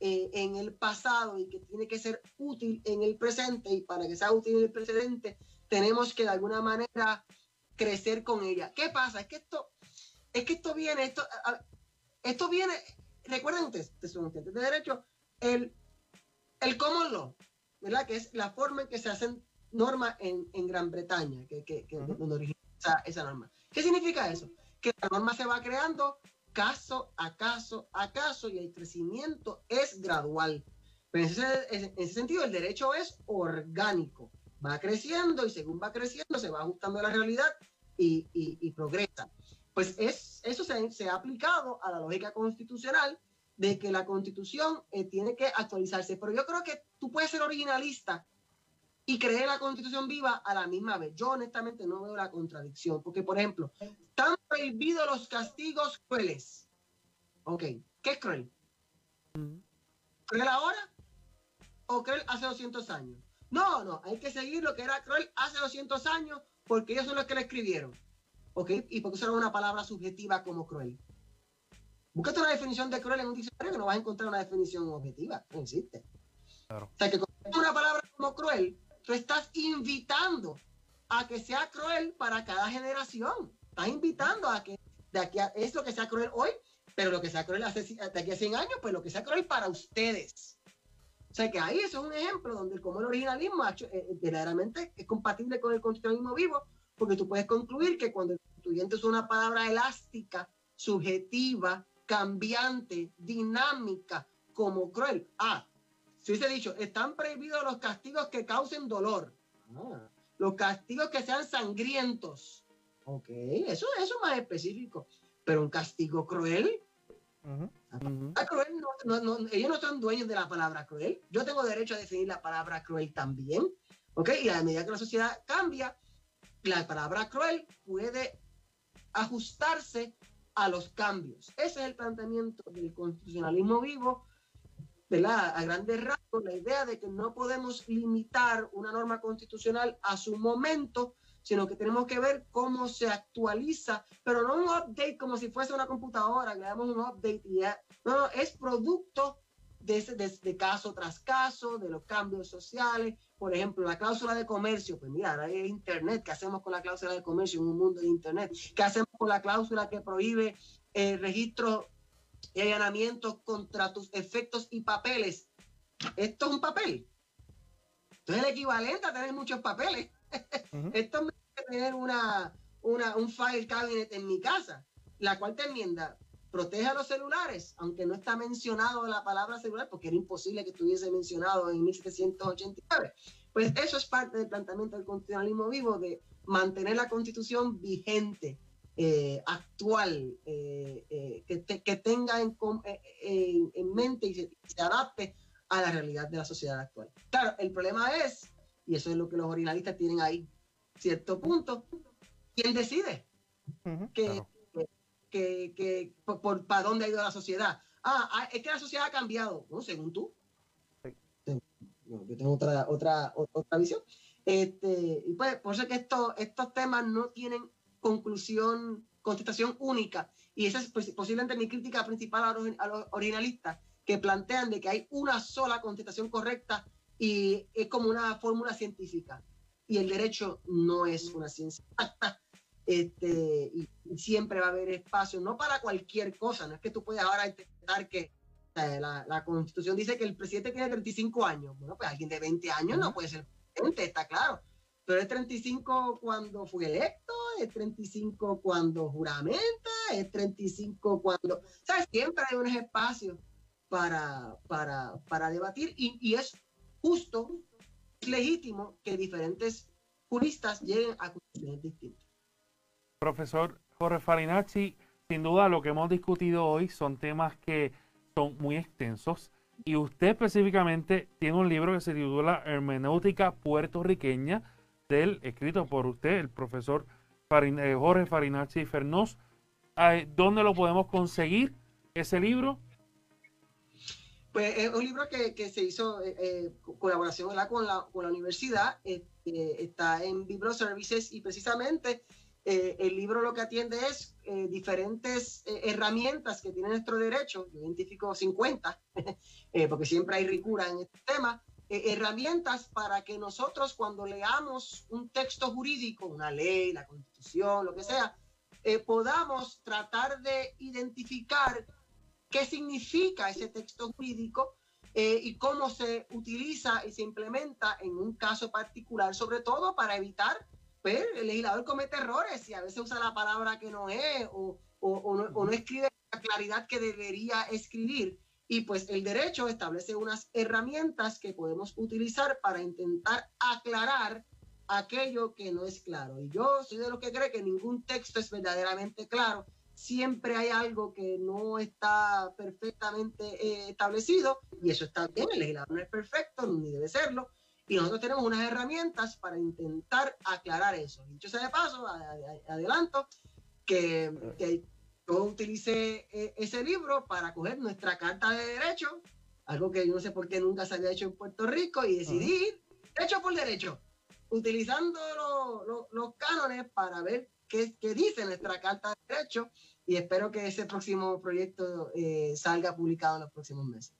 Speaker 3: en el pasado y que tiene que ser útil en el presente y para que sea útil en el presente tenemos que de alguna manera crecer con ella. ¿Qué pasa? Es que esto, es que esto viene, esto, esto viene, recuerden ustedes, de derecho, el, el common law, ¿verdad? Que es la forma en que se hacen normas en, en Gran Bretaña, que, que, que donde origina esa, esa, norma. ¿Qué significa eso? Que la norma se va creando caso a caso a y el crecimiento es gradual. Pero en ese, en ese sentido, el derecho es orgánico. Va creciendo y según va creciendo se va ajustando a la realidad y, y, y progresa. Pues es, eso se, se, ha aplicado a la lógica constitucional de que la constitución eh, tiene que actualizarse. Pero yo creo que tú puedes ser originalista y creer la constitución viva a la misma vez. Yo honestamente no veo la contradicción, porque por ejemplo, están prohibidos los castigos crueles. Ok, ¿qué es cruel? ¿Cruel ahora o cruel hace 200 años? No, no, hay que seguir lo que era cruel hace 200 años porque ellos son los que lo escribieron. ¿Ok? Y porque usaron una palabra subjetiva como cruel. Búscate una definición de cruel en un diccionario que no vas a encontrar una definición objetiva. No existe. Claro. O sea, que con una palabra como cruel, tú estás invitando a que sea cruel para cada generación. Invitando a que de aquí a, es lo que sea cruel hoy, pero lo que sea cruel hace, de aquí a 100 años, pues lo que sea cruel para ustedes. O sea que ahí eso es un ejemplo donde como el originalismo eh, eh, verdaderamente es compatible con el constitucionalismo vivo, porque tú puedes concluir que cuando el constituyente es una palabra elástica, subjetiva, cambiante, dinámica, como cruel. Ah, si hubiese dicho, están prohibidos los castigos que causen dolor. Ah, los castigos que sean sangrientos. Ok, eso, eso es más específico. Pero un castigo cruel. cruel no, no, ellos no son dueños de la palabra cruel. Yo tengo derecho a definir la palabra cruel también. Ok, y a medida que la sociedad cambia, la palabra cruel puede ajustarse a los cambios. Ese es el planteamiento del constitucionalismo vivo ¿verdad? A grandes rasgos, la idea de que no podemos limitar una norma constitucional a su momento, sino que tenemos que ver cómo se actualiza, pero no un update como si fuese una computadora, le damos un update y ya. No, no, es producto de, ese, de, caso tras caso, de los cambios sociales. Por ejemplo, la cláusula de comercio, pues mira, ahora hay Internet, ¿qué hacemos con la cláusula de comercio en un mundo de Internet? ¿Qué hacemos con la cláusula que prohíbe el registro y allanamientos contra tus efectos y papeles. Esto es un papel. Esto es el equivalente a tener muchos papeles. Esto es tener una, una, un file cabinet en mi casa. La cuarta enmienda protege a los celulares, aunque no está mencionado la palabra celular, porque era imposible que estuviese mencionado en 1789. Pues eso es parte del planteamiento del constitucionalismo vivo, de mantener la constitución vigente eh, actual, eh, eh, que, que, tenga en, en, mente y se, adapte a la realidad de la sociedad actual. Claro, el problema es, y eso es lo que los originalistas tienen ahí, cierto punto, ¿quién decide? que, que, que, por, para dónde ha ido la sociedad. Ah, ah, es que la sociedad ha cambiado, ¿no? Según tú. Yo tengo otra, otra, otra visión. Este, y pues, por eso que esto, estos temas no tienen conclusión, contestación única. Y esa es pues, posiblemente mi crítica principal a los, originalistas, que plantean de que hay una sola contestación correcta y es como una fórmula científica. Y el derecho no es una ciencia este, y, siempre va a haber espacio, no para cualquier cosa, no es que tú puedas ahora intentar que la, la, constitución dice que el presidente tiene 35 años, bueno, pues alguien de 20 años no puede ser presidente, está claro, pero es 35 cuando fue electo, es 35 cuando juramenta, es 35 cuando... ¿Sabes? Siempre hay unos espacios para, para, para debatir y, y, es justo, legítimo que diferentes juristas lleguen a conclusiones distintas.
Speaker 2: Profesor Jorge Farinacci, sin duda lo que hemos discutido hoy son temas que son muy extensos y usted específicamente tiene un libro que se titula Hermenéutica puertorriqueña, del, escrito por usted, el profesor eh, Jorge Farinacci Fernós. ¿Dónde lo podemos conseguir ese libro?
Speaker 3: Pues es un libro que, se hizo eh, eh, colaboración Con, la, con la universidad, está en Services y precisamente el libro lo que atiende es diferentes herramientas que tiene nuestro derecho, yo identifico 50, porque siempre hay ricura en este tema, herramientas para que nosotros cuando leamos un texto jurídico, una ley, la constitución, lo que sea, podamos tratar de identificar qué significa ese texto jurídico eh, y cómo se utiliza y se implementa en un caso particular, sobre todo para evitar, pues, el legislador comete errores y a veces usa la palabra que no es o, no, escribe la claridad que debería escribir. Y pues el derecho establece unas herramientas que podemos utilizar para intentar aclarar aquello que no es claro. Y yo soy de los que cree que ningún texto es verdaderamente claro siempre hay algo que no está perfectamente eh, establecido y eso está bien, el legislador no es perfecto ni debe serlo y nosotros tenemos unas herramientas para intentar aclarar eso. Dicho sea de paso, adelanto que, yo utilicé eh, ese libro para coger nuestra carta de derecho, algo que yo no sé por qué nunca se había hecho en Puerto Rico y decidí, derecho por derecho, utilizando los cánones para ver qué, qué dice nuestra carta de derecho y espero que ese próximo proyecto eh, salga publicado en los próximos meses.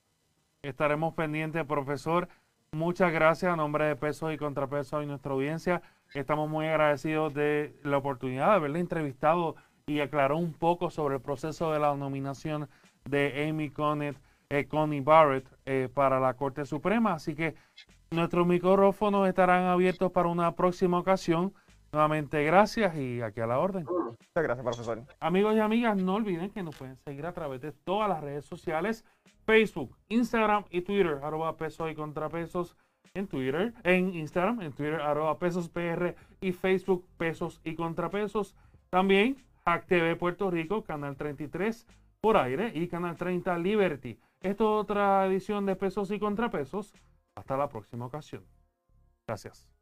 Speaker 2: Estaremos pendientes, profesor. Muchas gracias a nombre de Pesos y Contrapesos y nuestra audiencia. Estamos muy agradecidos de la oportunidad de haberle entrevistado y aclaró un poco sobre el proceso de la nominación de Amy Coney, eh, Connie Barrett eh, para la Corte Suprema. Así que nuestros micrófonos estarán abiertos para una próxima ocasión. Nuevamente, gracias y aquí a la orden.
Speaker 1: Muchas gracias, profesor.
Speaker 2: Amigos y amigas, no olviden que nos pueden seguir a través de todas las redes sociales, Facebook, Instagram y Twitter, arroba pesos y contrapesos en Twitter, en Instagram, en Twitter, arroba pesos PR y Facebook, pesos y contrapesos. También Hack TV Puerto Rico, Canal 33 por aire y Canal 30 Liberty. Esto es otra edición de Pesos y Contrapesos. Hasta la próxima ocasión. Gracias.